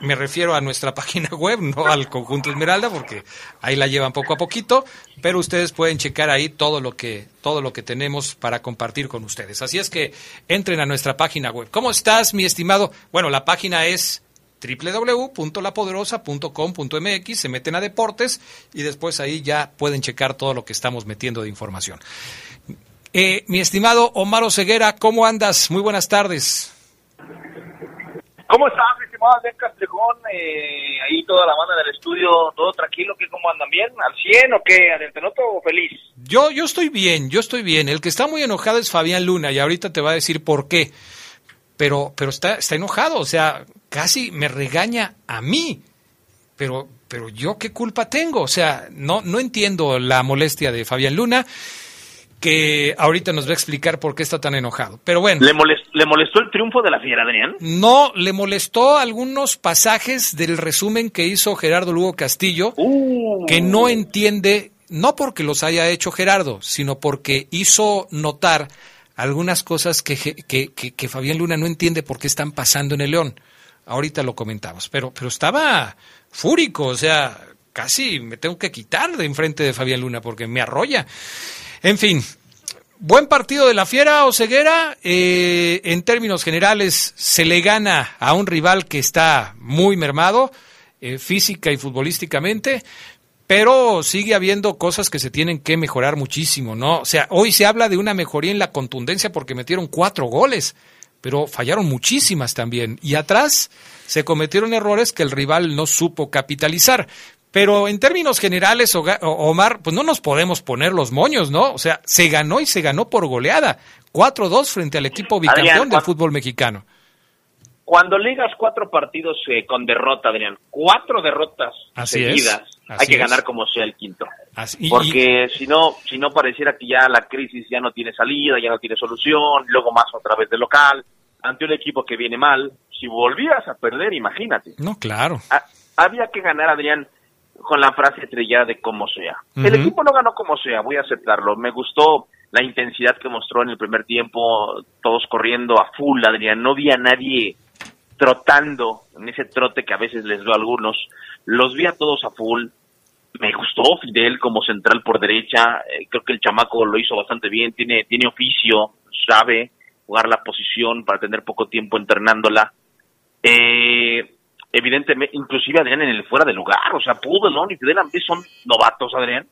me refiero a nuestra página web, no al conjunto Esmeralda, porque ahí la llevan poco a poquito, pero ustedes pueden checar ahí todo lo que todo lo que tenemos para compartir con ustedes. Así es que entren a nuestra página web. ¿Cómo estás, mi estimado? Bueno, la página es www.lapoderosa.com.mx, se meten a deportes y después ahí ya pueden checar todo lo que estamos metiendo de información. Eh, mi estimado Omar Ceguera, ¿cómo andas? Muy buenas tardes. ¿Cómo estás, mi estimado Adrián Castrejón? Eh, ahí toda la banda del estudio, todo tranquilo, ¿qué cómo andan bien? ¿Al 100 o qué? Adrián, te noto feliz. Yo, yo estoy bien, yo estoy bien. El que está muy enojado es Fabián Luna y ahorita te va a decir por qué. Pero, pero está, está enojado, o sea, casi me regaña a mí. Pero, pero yo qué culpa tengo, o sea, no, no entiendo la molestia de Fabián Luna, que ahorita nos va a explicar por qué está tan enojado. Pero bueno. ¿Le, molest- ¿Le molestó el triunfo de la fiera, Adrián? No, le molestó algunos pasajes del resumen que hizo Gerardo Lugo Castillo, que no entiende, no porque los haya hecho Gerardo, sino porque hizo notar algunas cosas que, que, que- que Fabián Luna no entiende por qué están pasando en el León. Ahorita lo comentamos, pero, pero estaba fúrico, o sea, casi me tengo que quitar de enfrente de Fabián Luna porque me arrolla. En fin, Buen partido de la Fiera Oceguera. Eh, en términos generales, se le gana a un rival que está muy mermado, eh, física y futbolísticamente, pero sigue habiendo cosas que se tienen que mejorar muchísimo, ¿no? O sea, hoy se habla de una mejoría en la contundencia porque metieron cuatro goles, pero fallaron muchísimas también. Y atrás se cometieron errores que el rival no supo capitalizar. Pero en términos generales, Omar, pues no nos podemos poner los moños, ¿no? O sea, se ganó y se ganó por goleada. 4-2 frente al equipo bicampeón del fútbol mexicano. Cuando ligas cuatro partidos eh, con derrota, Adrián, cuatro derrotas Así es, seguidas, así hay que es. ganar como sea el quinto. Así- y- Porque si no, si no pareciera que ya la crisis ya no tiene salida, ya no tiene solución, luego más otra vez de local, ante un equipo que viene mal. Si volvieras a perder, imagínate. No, claro. Ha- había que ganar, Adrián, con la frase estrellada de como sea. El equipo no ganó como sea, voy a aceptarlo. Me gustó la intensidad que mostró en el primer tiempo, todos corriendo a full, Adrián, no vi a nadie trotando en ese trote que a veces les doy a algunos, los vi a todos a full, me gustó Fidel como central por derecha, eh, creo que el chamaco lo hizo bastante bien, tiene, tiene oficio, sabe jugar la posición para tener poco tiempo entrenándola. Eh, evidentemente, inclusive Adrián en el fuera de lugar, o sea, Pudelón y Fidel Ambrí son novatos, Adrián,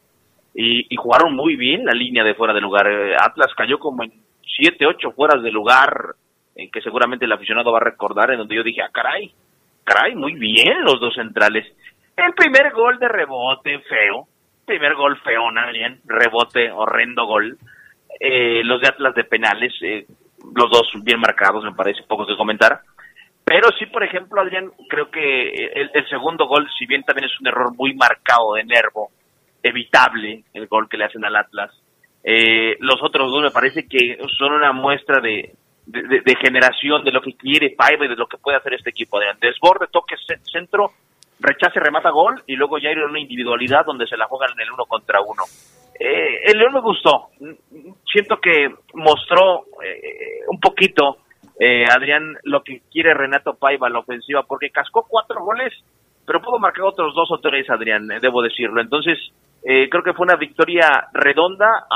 y, jugaron muy bien la línea de fuera de lugar. Eh, Atlas cayó como en siete, ocho fueras de lugar, en que seguramente el aficionado va a recordar, en donde yo dije, ah, caray, caray, muy bien los dos centrales. El primer gol de rebote, feo. Primer gol feo, Adrián. Rebote, horrendo gol. Eh, los de Atlas de penales, eh, los dos bien marcados, me parece, pocos de comentar. Pero sí, por ejemplo, Adrián, creo que el, segundo gol, si bien también es un error muy marcado de Nervo, evitable el gol que le hacen al Atlas, eh, los otros dos me parece que son una muestra de, generación de lo que quiere Paiva y de lo que puede hacer este equipo. Adrián. Desborde, toque, centro, rechace, remata gol y luego ya ir en una individualidad donde se la juegan en el uno contra uno. Eh, el León me gustó. Siento que mostró eh, un poquito, eh, Adrián, lo que quiere Renato Paiva, la ofensiva, porque cascó cuatro goles, pero pudo marcar otros dos o tres, Adrián, eh, debo decirlo. Entonces, eh, creo que fue una victoria redonda,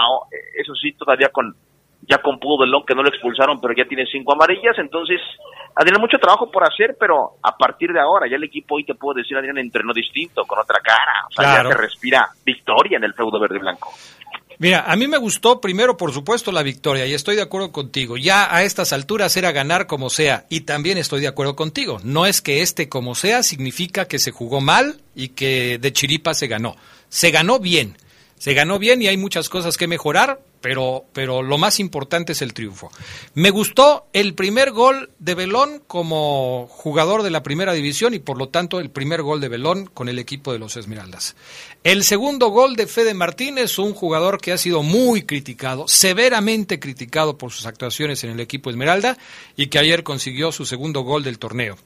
eso sí, todavía con ya con Pudelón, que no lo expulsaron, pero ya tiene cinco amarillas, entonces Adrián, mucho trabajo por hacer, pero a partir de ahora, ya el equipo hoy te puedo decir, Adrián, entrenó distinto, con otra cara. O sea, claro. ya se respira victoria en el feudo verde y blanco. Mira, a mí me gustó primero, por supuesto, la victoria, y estoy de acuerdo contigo. Ya a estas alturas era ganar como sea, y también estoy de acuerdo contigo. No es que este como sea significa que se jugó mal y que de chiripa se ganó. Se ganó bien. Se ganó bien y hay muchas cosas que mejorar, pero, pero lo más importante es el triunfo. Me gustó el primer gol de Belón como jugador de la primera división y por lo tanto el primer gol de Belón con el equipo de los Esmeraldas. El segundo gol de Fede Martínez, un jugador que ha sido muy criticado, severamente criticado por sus actuaciones en el equipo Esmeralda y que ayer consiguió su segundo gol del torneo.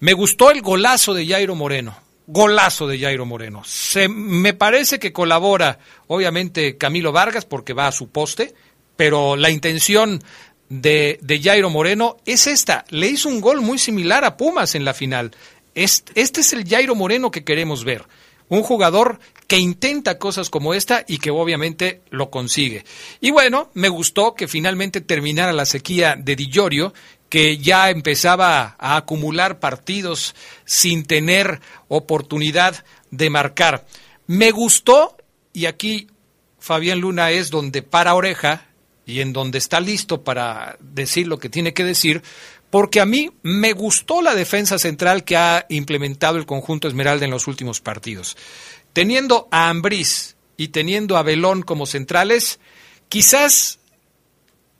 Me gustó el golazo de Jairo Moreno golazo de Jairo Moreno. Se, me parece que colabora, obviamente, Camilo Vargas porque va a su poste, pero la intención de, Jairo Moreno es esta. Le hizo un gol muy similar a Pumas en la final. Este, es el Jairo Moreno que queremos ver. Un jugador que intenta cosas como esta y que obviamente lo consigue. Y bueno, me gustó que finalmente terminara la sequía de Di Llorio que ya empezaba a acumular partidos sin tener oportunidad de marcar. Me gustó, y aquí Fabián Luna es donde para oreja y en donde está listo para decir lo que tiene que decir, porque a mí me gustó la defensa central que ha implementado el conjunto Esmeralda en los últimos partidos. Teniendo a Ambriz y teniendo a Belón como centrales, quizás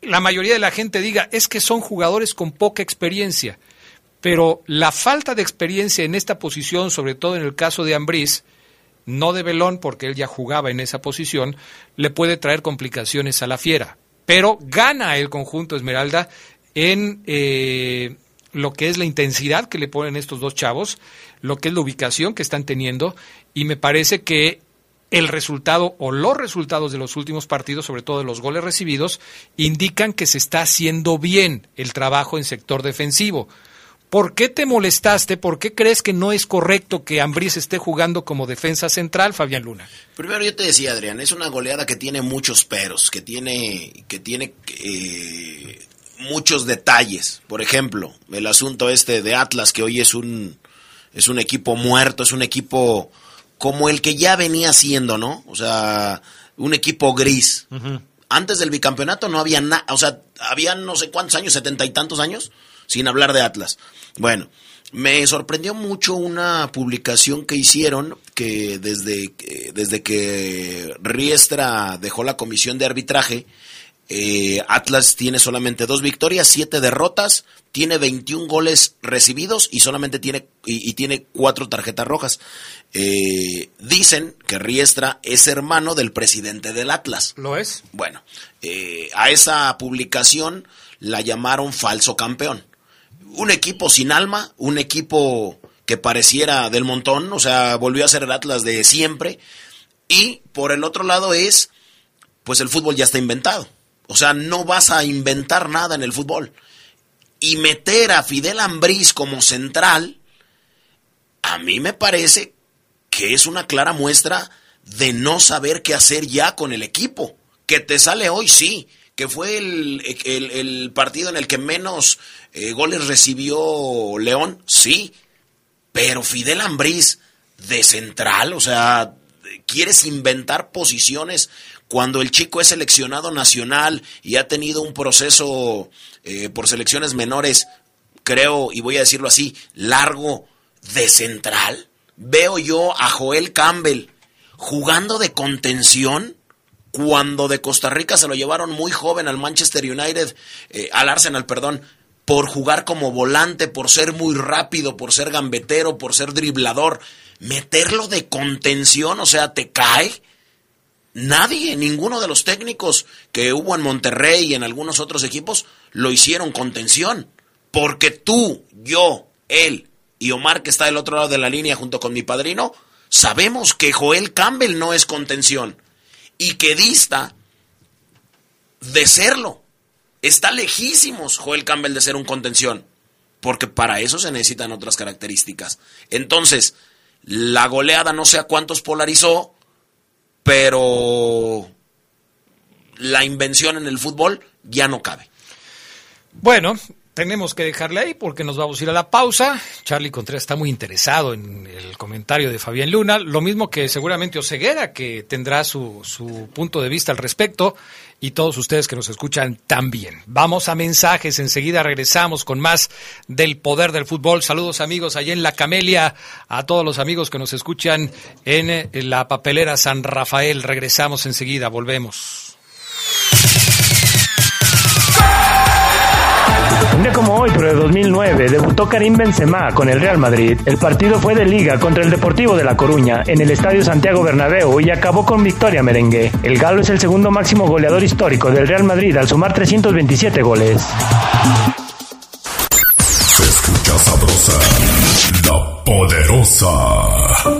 la mayoría de la gente diga, es que son jugadores con poca experiencia. Pero la falta de experiencia en esta posición, sobre todo en el caso de Ambriz, no de Belón, porque él ya jugaba en esa posición, le puede traer complicaciones a la fiera. Pero gana el conjunto Esmeralda en eh, lo que es la intensidad que le ponen estos dos chavos, lo que es la ubicación que están teniendo, y me parece que el resultado o los resultados de los últimos partidos, sobre todo de los goles recibidos, indican que se está haciendo bien el trabajo en sector defensivo. ¿Por qué te molestaste? ¿Por qué crees que no es correcto que Ambriz esté jugando como defensa central, Fabián Luna? Primero yo te decía, Adrián, es una goleada que tiene muchos peros, que tiene, que tiene eh, muchos detalles. Por ejemplo, el asunto este de Atlas, que hoy es un, es un equipo muerto, es un equipo como el que ya venía siendo, ¿no? O sea, un equipo gris. Uh -huh. Antes del bicampeonato no había nada, o sea, había no sé cuántos años, setenta y tantos años, sin hablar de Atlas. Bueno, me sorprendió mucho una publicación que hicieron que desde, desde que Riestra dejó la comisión de arbitraje, eh, Atlas tiene solamente dos victorias, siete derrotas, tiene 21 goles recibidos y solamente tiene y, y tiene cuatro tarjetas rojas. Eh, dicen que Riestra es hermano del presidente del Atlas. ¿Lo es? Bueno, eh, a esa publicación la llamaron falso campeón. Un equipo sin alma, un equipo que pareciera del montón, o sea, volvió a ser el Atlas de siempre. Y por el otro lado es, pues el fútbol ya está inventado O sea, no vas a inventar nada en el fútbol. Y meter a Fidel Ambriz como central, a mí me parece que es una clara muestra de no saber qué hacer ya con el equipo. Que te sale hoy, sí. Que fue el, el- partido en el que menos eh, goles recibió León, sí. Pero Fidel Ambriz de central, o sea, quieres inventar posiciones cuando el chico es seleccionado nacional y ha tenido un proceso eh, por selecciones menores, creo, y voy a decirlo así, largo de central. Veo yo a Joel Campbell jugando de contención cuando de Costa Rica se lo llevaron muy joven al Manchester United, eh, al Arsenal, perdón, por jugar como volante, por ser muy rápido, por ser gambetero, por ser driblador. Meterlo de contención, o sea, te cae. Nadie, ninguno de los técnicos que hubo en Monterrey y en algunos otros equipos lo hicieron contención. Porque tú, yo, él y Omar, que está del otro lado de la línea junto con mi padrino, sabemos que Joel Campbell no es contención y que dista de serlo. Está lejísimos Joel Campbell de ser un contención, porque para eso se necesitan otras características. Entonces, la goleada no sé a cuántos polarizó, pero la invención en el fútbol ya no cabe. Bueno, tenemos que dejarle ahí porque nos vamos a ir a la pausa. Charlie Contreras está muy interesado en el comentario de Fabián Luna, lo mismo que seguramente Oseguera, que tendrá su, su punto de vista al respecto, y todos ustedes que nos escuchan también. Vamos a mensajes, enseguida regresamos con más del poder del fútbol. Saludos amigos allá en La Camelia, a todos los amigos que nos escuchan en eh, la papelera San Rafael. Regresamos enseguida, volvemos. Un día como hoy, pero de 2009, debutó Karim Benzema con el Real Madrid. El partido fue de liga contra el Deportivo de La Coruña en el Estadio Santiago Bernabéu y acabó con victoria merengue. El galo es el segundo máximo goleador histórico del Real Madrid al sumar 327 goles. Se escucha sabrosa, la poderosa.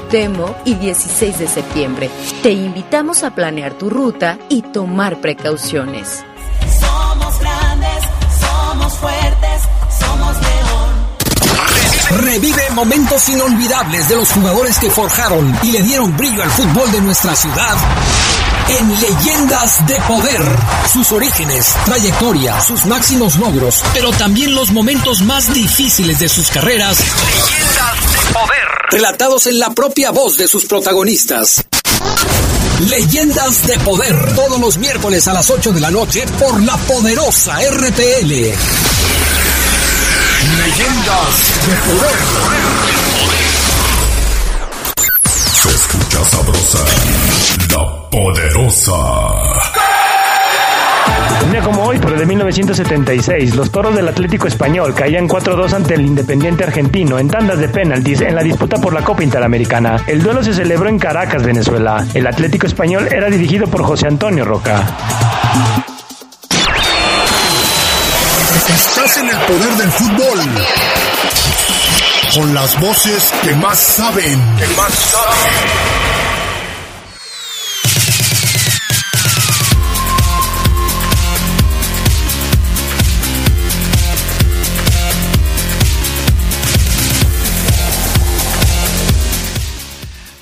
Cuauhtémoc y 16 de septiembre. Te invitamos a planear tu ruta y tomar precauciones. Somos grandes, somos fuertes, somos león. Revive momentos inolvidables de los jugadores que forjaron y le dieron brillo al fútbol de nuestra ciudad en Leyendas de Poder. Sus orígenes, trayectoria, sus máximos logros, pero también los momentos más difíciles de sus carreras. Poder. Relatados en la propia voz de sus protagonistas. Leyendas de Poder, todos los miércoles a las 8 de la noche por la poderosa RTL. Leyendas de Poder. Se escucha sabrosa, la poderosa. Un día como hoy, pero de 1976, los toros del Atlético Español caían 4-2 ante el Independiente Argentino en tandas de penaltis en la disputa por la Copa Interamericana. El duelo se celebró en Caracas, Venezuela. El Atlético Español era dirigido por José Antonio Roca. Estás en el poder del fútbol. Con las voces que más saben. Que más saben.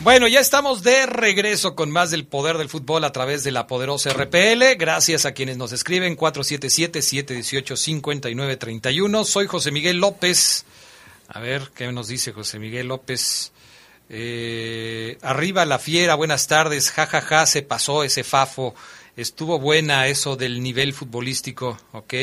Bueno, ya estamos de regreso con más del poder del fútbol a través de la poderosa RPL. Gracias a quienes nos escriben 477-718-5931. Soy José Miguel López. A ver, ¿qué nos dice José Miguel López? Eh, arriba la fiera, buenas tardes. Ja, ja, ja, se pasó ese fafo. Estuvo buena eso del nivel futbolístico, ¿ok?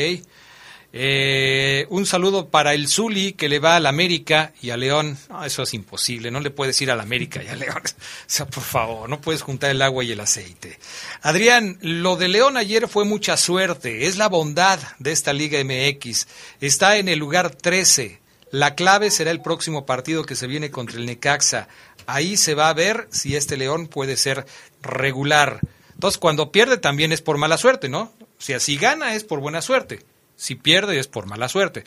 Eh, un saludo para el Zuli que le va al América y a León. Eso es imposible, no le puedes ir al América y a León. O sea, por favor, no puedes juntar el agua y el aceite. Adrián, lo de León ayer fue mucha suerte, es la bondad de esta Liga MX. Está en el lugar 13. La clave será el próximo partido que se viene contra el Necaxa. Ahí se va a ver si este León puede ser regular. Entonces, cuando pierde también es por mala suerte, ¿no? O sea, si gana es por buena suerte. Si pierde es por mala suerte.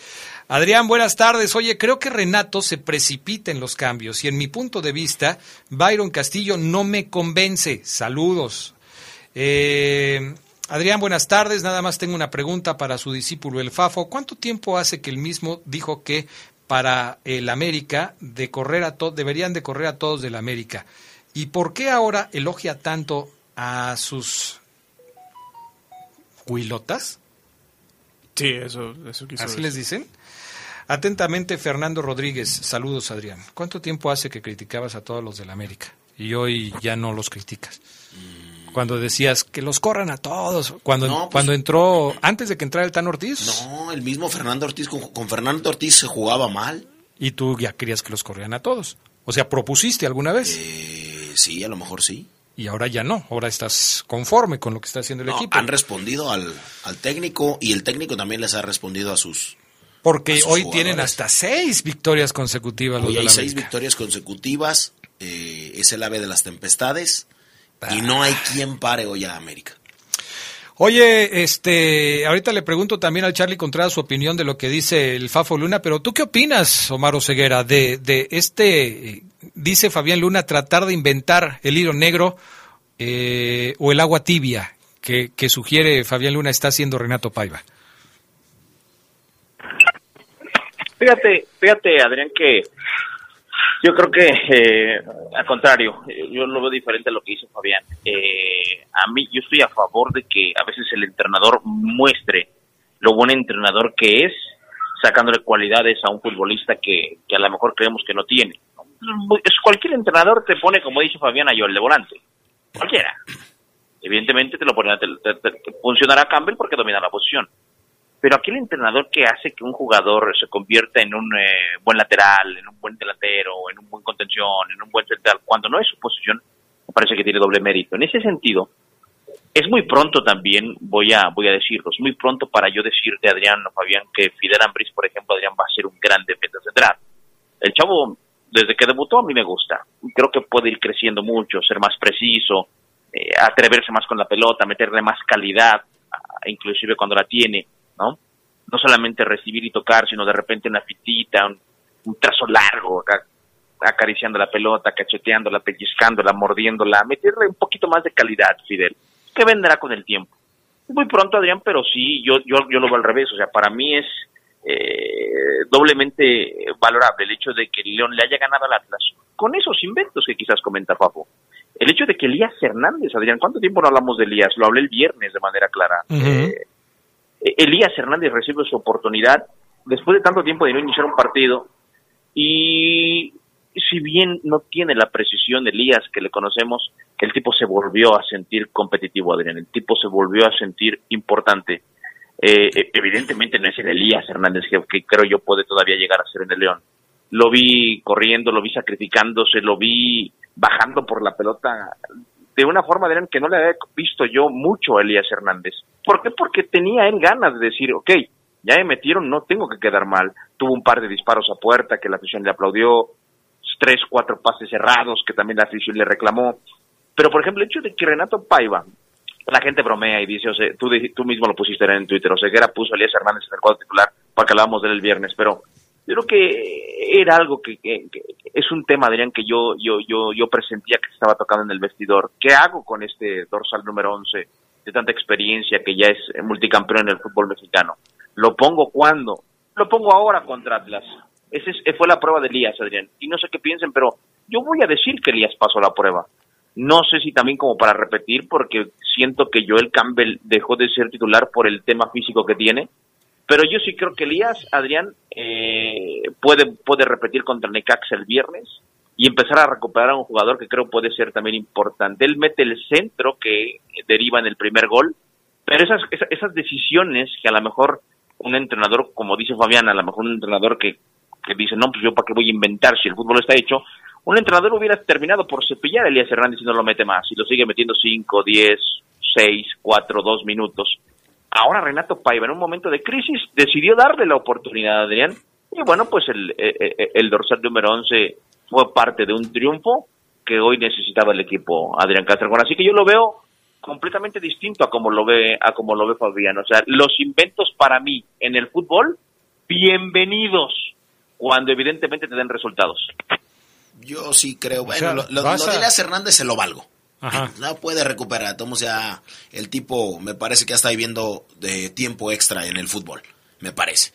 Adrián, buenas tardes. Oye, creo que Renato se precipita en los cambios y en mi punto de vista, Byron Castillo no me convence. Saludos. Eh, Adrián, buenas tardes. Nada más tengo una pregunta para su discípulo el Fafo. ¿Cuánto tiempo hace que el mismo dijo que para el América de correr a deberían de correr a todos del América? ¿Y por qué ahora elogia tanto a sus huilotas? Sí, eso, eso quiso ¿Así decir. les dicen? Atentamente, Fernando Rodríguez. Saludos, Adrián. ¿Cuánto tiempo hace que criticabas a todos los del América? Y hoy ya no los criticas. Cuando decías que los corran a todos. Cuando, No, pues- cuando entró, antes de que entrara el Tan Ortiz. No, el mismo Fernando Ortiz, con, con Fernando Ortiz se jugaba mal. Y tú ya querías que los corrieran a todos. O sea, propusiste alguna vez. Eh, sí, a lo mejor sí. Y ahora ya no. Ahora estás conforme con lo que está haciendo el No, equipo. han respondido al, al técnico y el técnico también les ha respondido a sus... Porque a sus hoy jugadores. tienen hasta seis victorias consecutivas los Hoy de hay la seis victorias consecutivas, eh, es el ave de las tempestades y no hay quien pare hoy a América. Oye, este, ahorita le pregunto también al Charlie Contreras su opinión de lo que dice el Fafo Luna, pero ¿tú qué opinas, Omar Ceguera, de, de este, eh, dice Fabián Luna, tratar de inventar el hilo negro eh, o el agua tibia que, sugiere Fabián Luna está haciendo Renato Paiva? Fíjate, fíjate, Adrián, que yo creo que, eh, al contrario, eh, yo lo veo diferente a lo que dice Fabián. Eh, a mí, yo estoy a favor de que a veces el entrenador muestre lo buen entrenador que es, sacándole cualidades a un futbolista que a lo mejor creemos que no tiene. Cualquier entrenador te pone, como dice Fabián, a Joel de volante. Cualquiera. Evidentemente te lo pone, te, te- te- funcionará Campbell porque domina la posición pero aquel entrenador que hace que un jugador se convierta en un eh, buen lateral, en un buen delantero, en un buen contención, en un buen central, cuando no es su posición, me parece que tiene doble mérito. En ese sentido, es muy pronto también, voy a voy a decirlo, es muy pronto para yo decirte, Adrián o Fabián, que Fidel Ambris, por ejemplo, Adrián va a ser un gran defensa central. El chavo, desde que debutó, a mí me gusta. Creo que puede ir creciendo mucho, ser más preciso, eh, atreverse más con la pelota, meterle más calidad, a- inclusive cuando la tiene, ¿no? No solamente recibir y tocar, sino de repente una fitita, un, trazo largo, acariciando la pelota, cacheteándola, pellizcándola, mordiéndola, meterle un poquito más de calidad, Fidel, que vendrá con el tiempo. Muy pronto, Adrián, pero sí, yo, yo, yo lo veo al revés, o sea, para mí es eh, doblemente valorable el hecho de que León le haya ganado al Atlas con esos inventos que quizás comenta Papo. El hecho de que Elías Hernández, Adrián, ¿cuánto tiempo no hablamos de Elías? Lo hablé el viernes de manera clara. Eh, Elías Hernández recibe su oportunidad después de tanto tiempo de no iniciar un partido y si bien no tiene la precisión de Elías que le conocemos, el tipo se volvió a sentir competitivo, Adrián, el tipo se volvió a sentir importante. Eh, eh, evidentemente no es el Elías Hernández que, creo yo puede todavía llegar a ser en el León. Lo vi corriendo, lo vi sacrificándose, lo vi bajando por la pelota de una forma Adrián, que no le había visto yo mucho a Elías Hernández. ¿Por qué? Porque tenía él ganas de decir, ok, ya me metieron, no tengo que quedar mal. Tuvo un par de disparos a puerta que la afición le aplaudió, tres, cuatro pases cerrados que también la afición le reclamó. Pero, por ejemplo, el hecho de que Renato Paiva, la gente bromea y dice, o sea, tú, tú mismo lo pusiste en Twitter, o sea, que era puso a Elías Hernández en el cuadro titular, porque hablábamos de él viernes, pero yo creo que era algo que, que- que es un tema, Adrián, que yo, yo, yo, yo presentía que se estaba tocando en el vestidor. ¿Qué hago con este dorsal número 11 de tanta experiencia que ya es multicampeón en el fútbol mexicano? ¿Lo pongo cuándo? Lo pongo ahora contra Atlas. Esa es- fue la prueba de Elías, Adrián. Y no sé qué piensen, pero yo voy a decir que Elías pasó la prueba. No sé si también como para repetir, porque siento que Joel Campbell dejó de ser titular por el tema físico que tiene. Pero yo sí creo que Elías, Adrián, eh, puede, puede repetir contra Necaxa el viernes y empezar a recuperar a un jugador que creo puede ser también importante. Él mete el centro que deriva en el primer gol, pero esas, esas, esas decisiones que a lo mejor un entrenador, como dice Fabián, a lo mejor un entrenador que, que dice, no, pues yo para qué voy a inventar si el fútbol está hecho, un entrenador hubiera terminado por cepillar a Elías Hernández y no lo mete más, y lo sigue metiendo 5, 10, 6, 4, 2 minutos. Ahora Renato Paiva, en un momento de crisis, decidió darle la oportunidad a Adrián, y bueno, pues el, el, el dorsal número 11 fue parte de un triunfo que hoy necesitaba el equipo Adrián Castro. Así que yo lo veo completamente distinto a como lo ve a como lo ve Fabián. O sea, los inventos para mí en el fútbol, bienvenidos cuando evidentemente te den resultados. Yo sí creo, bueno, lo, lo, de Elias Hernández se lo valgo. No puede recuperar, o sea, el tipo me parece que ya está viviendo de tiempo extra en el fútbol, me parece.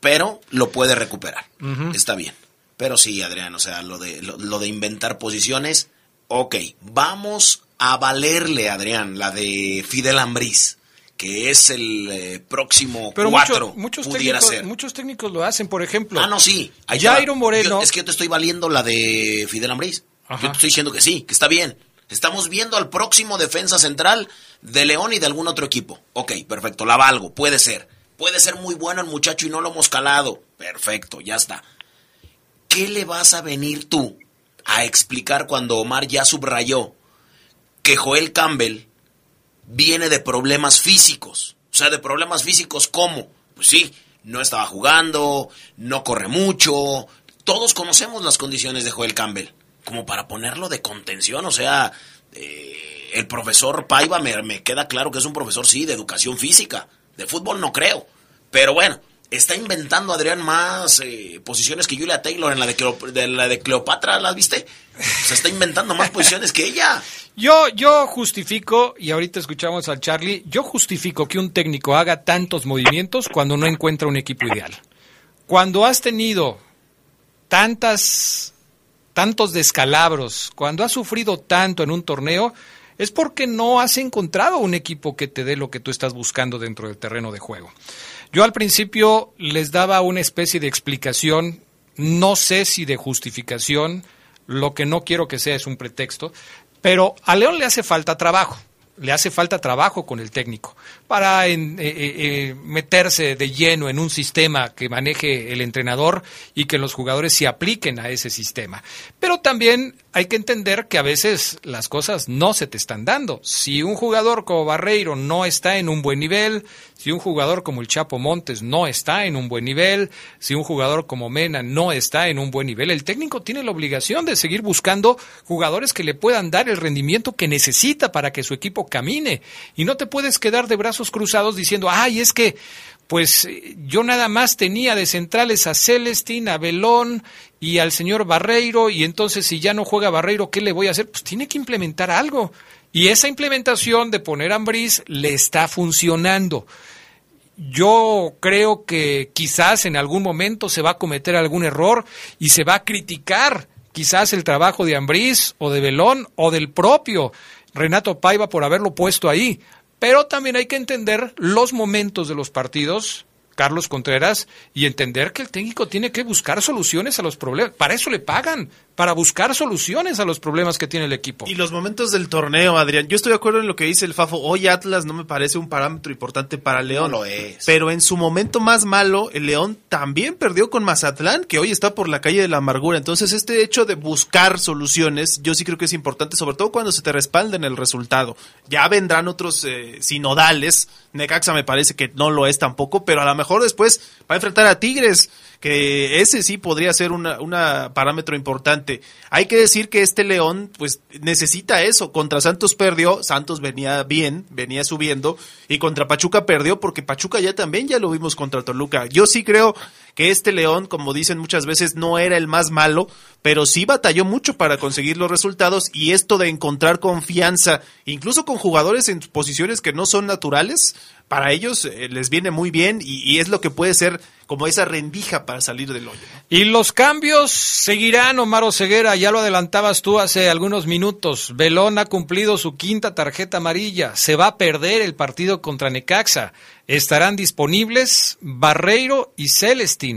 Pero lo puede recuperar, está bien. Pero sí, Adrián, o sea, lo de, lo, de inventar posiciones, ok, vamos a valerle, Adrián, la de Fidel Ambriz que es el eh, próximo Pero cuatro, muchos, técnicos, ser. muchos técnicos lo hacen, por ejemplo. Ah, no, sí. Jairo Moreno. Yo, es que yo te estoy valiendo la de Fidel Ambriz. Yo te estoy diciendo que sí, que está bien. Estamos viendo al próximo defensa central de León y de algún otro equipo. Ok, perfecto, la valgo, puede ser. Puede ser muy bueno el muchacho y no lo hemos calado. Perfecto, ya está. ¿Qué le vas a venir tú a explicar cuando Omar ya subrayó que Joel Campbell viene de problemas físicos. O sea, de problemas físicos ¿cómo? Pues sí, no estaba jugando, no corre mucho. Todos conocemos las condiciones de Joel Campbell. Como para ponerlo de contención, o sea, eh, el profesor Paiva me, me queda claro que es un profesor, sí, de educación física. De fútbol no creo. Pero bueno, está inventando Adrián más eh, posiciones que Julia Taylor en la de, la de Cleopatra, ¿las viste? Se está inventando más posiciones que ella. Yo, yo justifico, y ahorita escuchamos al Charlie, yo justifico que un técnico haga tantos movimientos cuando no encuentra un equipo ideal. Cuando has tenido tantas, tantos descalabros, cuando has sufrido tanto en un torneo, es porque no has encontrado un equipo que te dé lo que tú estás buscando dentro del terreno de juego. Yo al principio les daba una especie de explicación, no sé si de justificación, lo que no quiero que sea es un pretexto, pero a León le hace falta trabajo le hace falta trabajo con el técnico para eh, eh, eh, meterse de lleno en un sistema que maneje el entrenador y que los jugadores se apliquen a ese sistema. Pero también hay que entender que a veces las cosas no se te están dando. Si un jugador como Barreiro no está en un buen nivel, si un jugador como el Chapo Montes no está en un buen nivel, si un jugador como Mena no está en un buen nivel, el técnico tiene la obligación de seguir buscando jugadores que le puedan dar el rendimiento que necesita para que su equipo camine. Y no te puedes quedar de brazos cruzados diciendo, ay, es que pues yo nada más tenía de centrales a Celestín, a Belón y al señor Barreiro, y entonces si ya no juega Barreiro, ¿qué le voy a hacer? Pues tiene que implementar algo. Y esa implementación de poner a Ambriz le está funcionando. Yo creo que quizás en algún momento se va a cometer algún error y se va a criticar quizás el trabajo de Ambriz o de Belón o del propio Renato Paiva por haberlo puesto ahí. Pero también hay que entender los momentos de los partidos, Carlos Contreras, y entender que el técnico tiene que buscar soluciones a los problemas. Para eso le pagan, para buscar soluciones a los problemas que tiene el equipo. Y los momentos del torneo, Adrián. Yo estoy de acuerdo en lo que dice el Fafo. Hoy Atlas no me parece un parámetro importante para León. No lo es. Pero en su momento más malo, el León también perdió con Mazatlán, que hoy está por la calle de la amargura. Entonces, este hecho de buscar soluciones, yo sí creo que es importante, sobre todo cuando se te respalda en el resultado. Ya vendrán otros eh, sinodales. Necaxa me parece que no lo es tampoco, pero a lo mejor después va a enfrentar a Tigres que ese sí podría ser un una parámetro importante. Hay que decir que este León pues necesita eso. Contra Santos perdió, Santos venía bien, venía subiendo y contra Pachuca perdió porque Pachuca ya también ya lo vimos contra Toluca. Yo sí creo que este León, como dicen muchas veces, no era el más malo, pero sí batalló mucho para conseguir los resultados y esto de encontrar confianza, incluso con jugadores en posiciones que no son naturales, para ellos eh, les viene muy bien y, es lo que puede ser como esa rendija para salir del hoyo. Y los cambios seguirán, Omar Ceguera, ya lo adelantabas tú hace algunos minutos. Belón ha cumplido su quinta tarjeta amarilla, se va a perder el partido contra Necaxa. Estarán disponibles Barreiro y Celestín.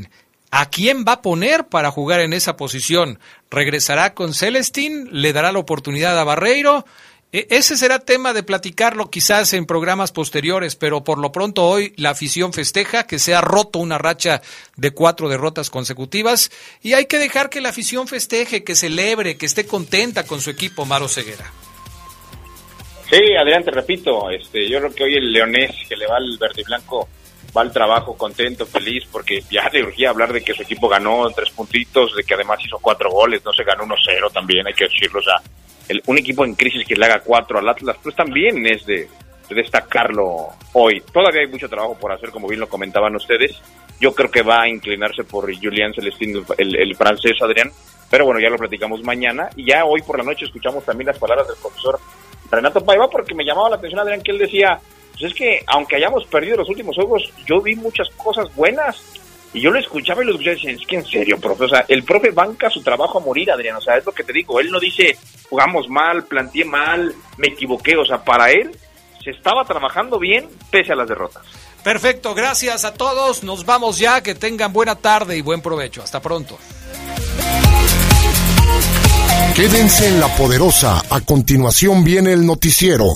¿A quién va a poner para jugar en esa posición? ¿Regresará con Celestín? ¿Le dará la oportunidad a Barreiro? E- Ese será tema de platicarlo quizás en programas posteriores, pero por lo pronto hoy la afición festeja que se ha roto una racha de cuatro derrotas consecutivas y hay que dejar que la afición festeje, que celebre, que esté contenta con su equipo, Maro Ceguera. Sí, Adrián, te repito, este, yo creo que hoy el leonés que le va al verde y blanco va al trabajo contento, feliz, porque ya le urgía hablar de que su equipo ganó tres puntitos, de que además hizo cuatro goles, no se ganó 1-0 también, hay que decirlo, o sea, el, un equipo en crisis que le haga cuatro al Atlas, pues también es de, de destacarlo hoy. Todavía hay mucho trabajo por hacer, como bien lo comentaban ustedes. Yo creo que va a inclinarse por Julián Celestín, el, el francés Adrián, pero bueno, ya lo platicamos mañana y ya hoy por la noche escuchamos también las palabras del profesor Renato Paiva porque me llamaba la atención Adrián que él decía, pues es que aunque hayamos perdido los últimos juegos, yo vi muchas cosas buenas. Y yo lo escuchaba y lo escuchaba y decía, es que en serio, profe, o sea, el profe banca su trabajo a morir, Adrián, o sea, es lo que te digo, él no dice, jugamos mal, planteé mal, me equivoqué, o sea, para él se estaba trabajando bien pese a las derrotas. Perfecto, gracias a todos, nos vamos ya, que tengan buena tarde y buen provecho, hasta pronto. Quédense en la poderosa. A continuación viene el noticiero.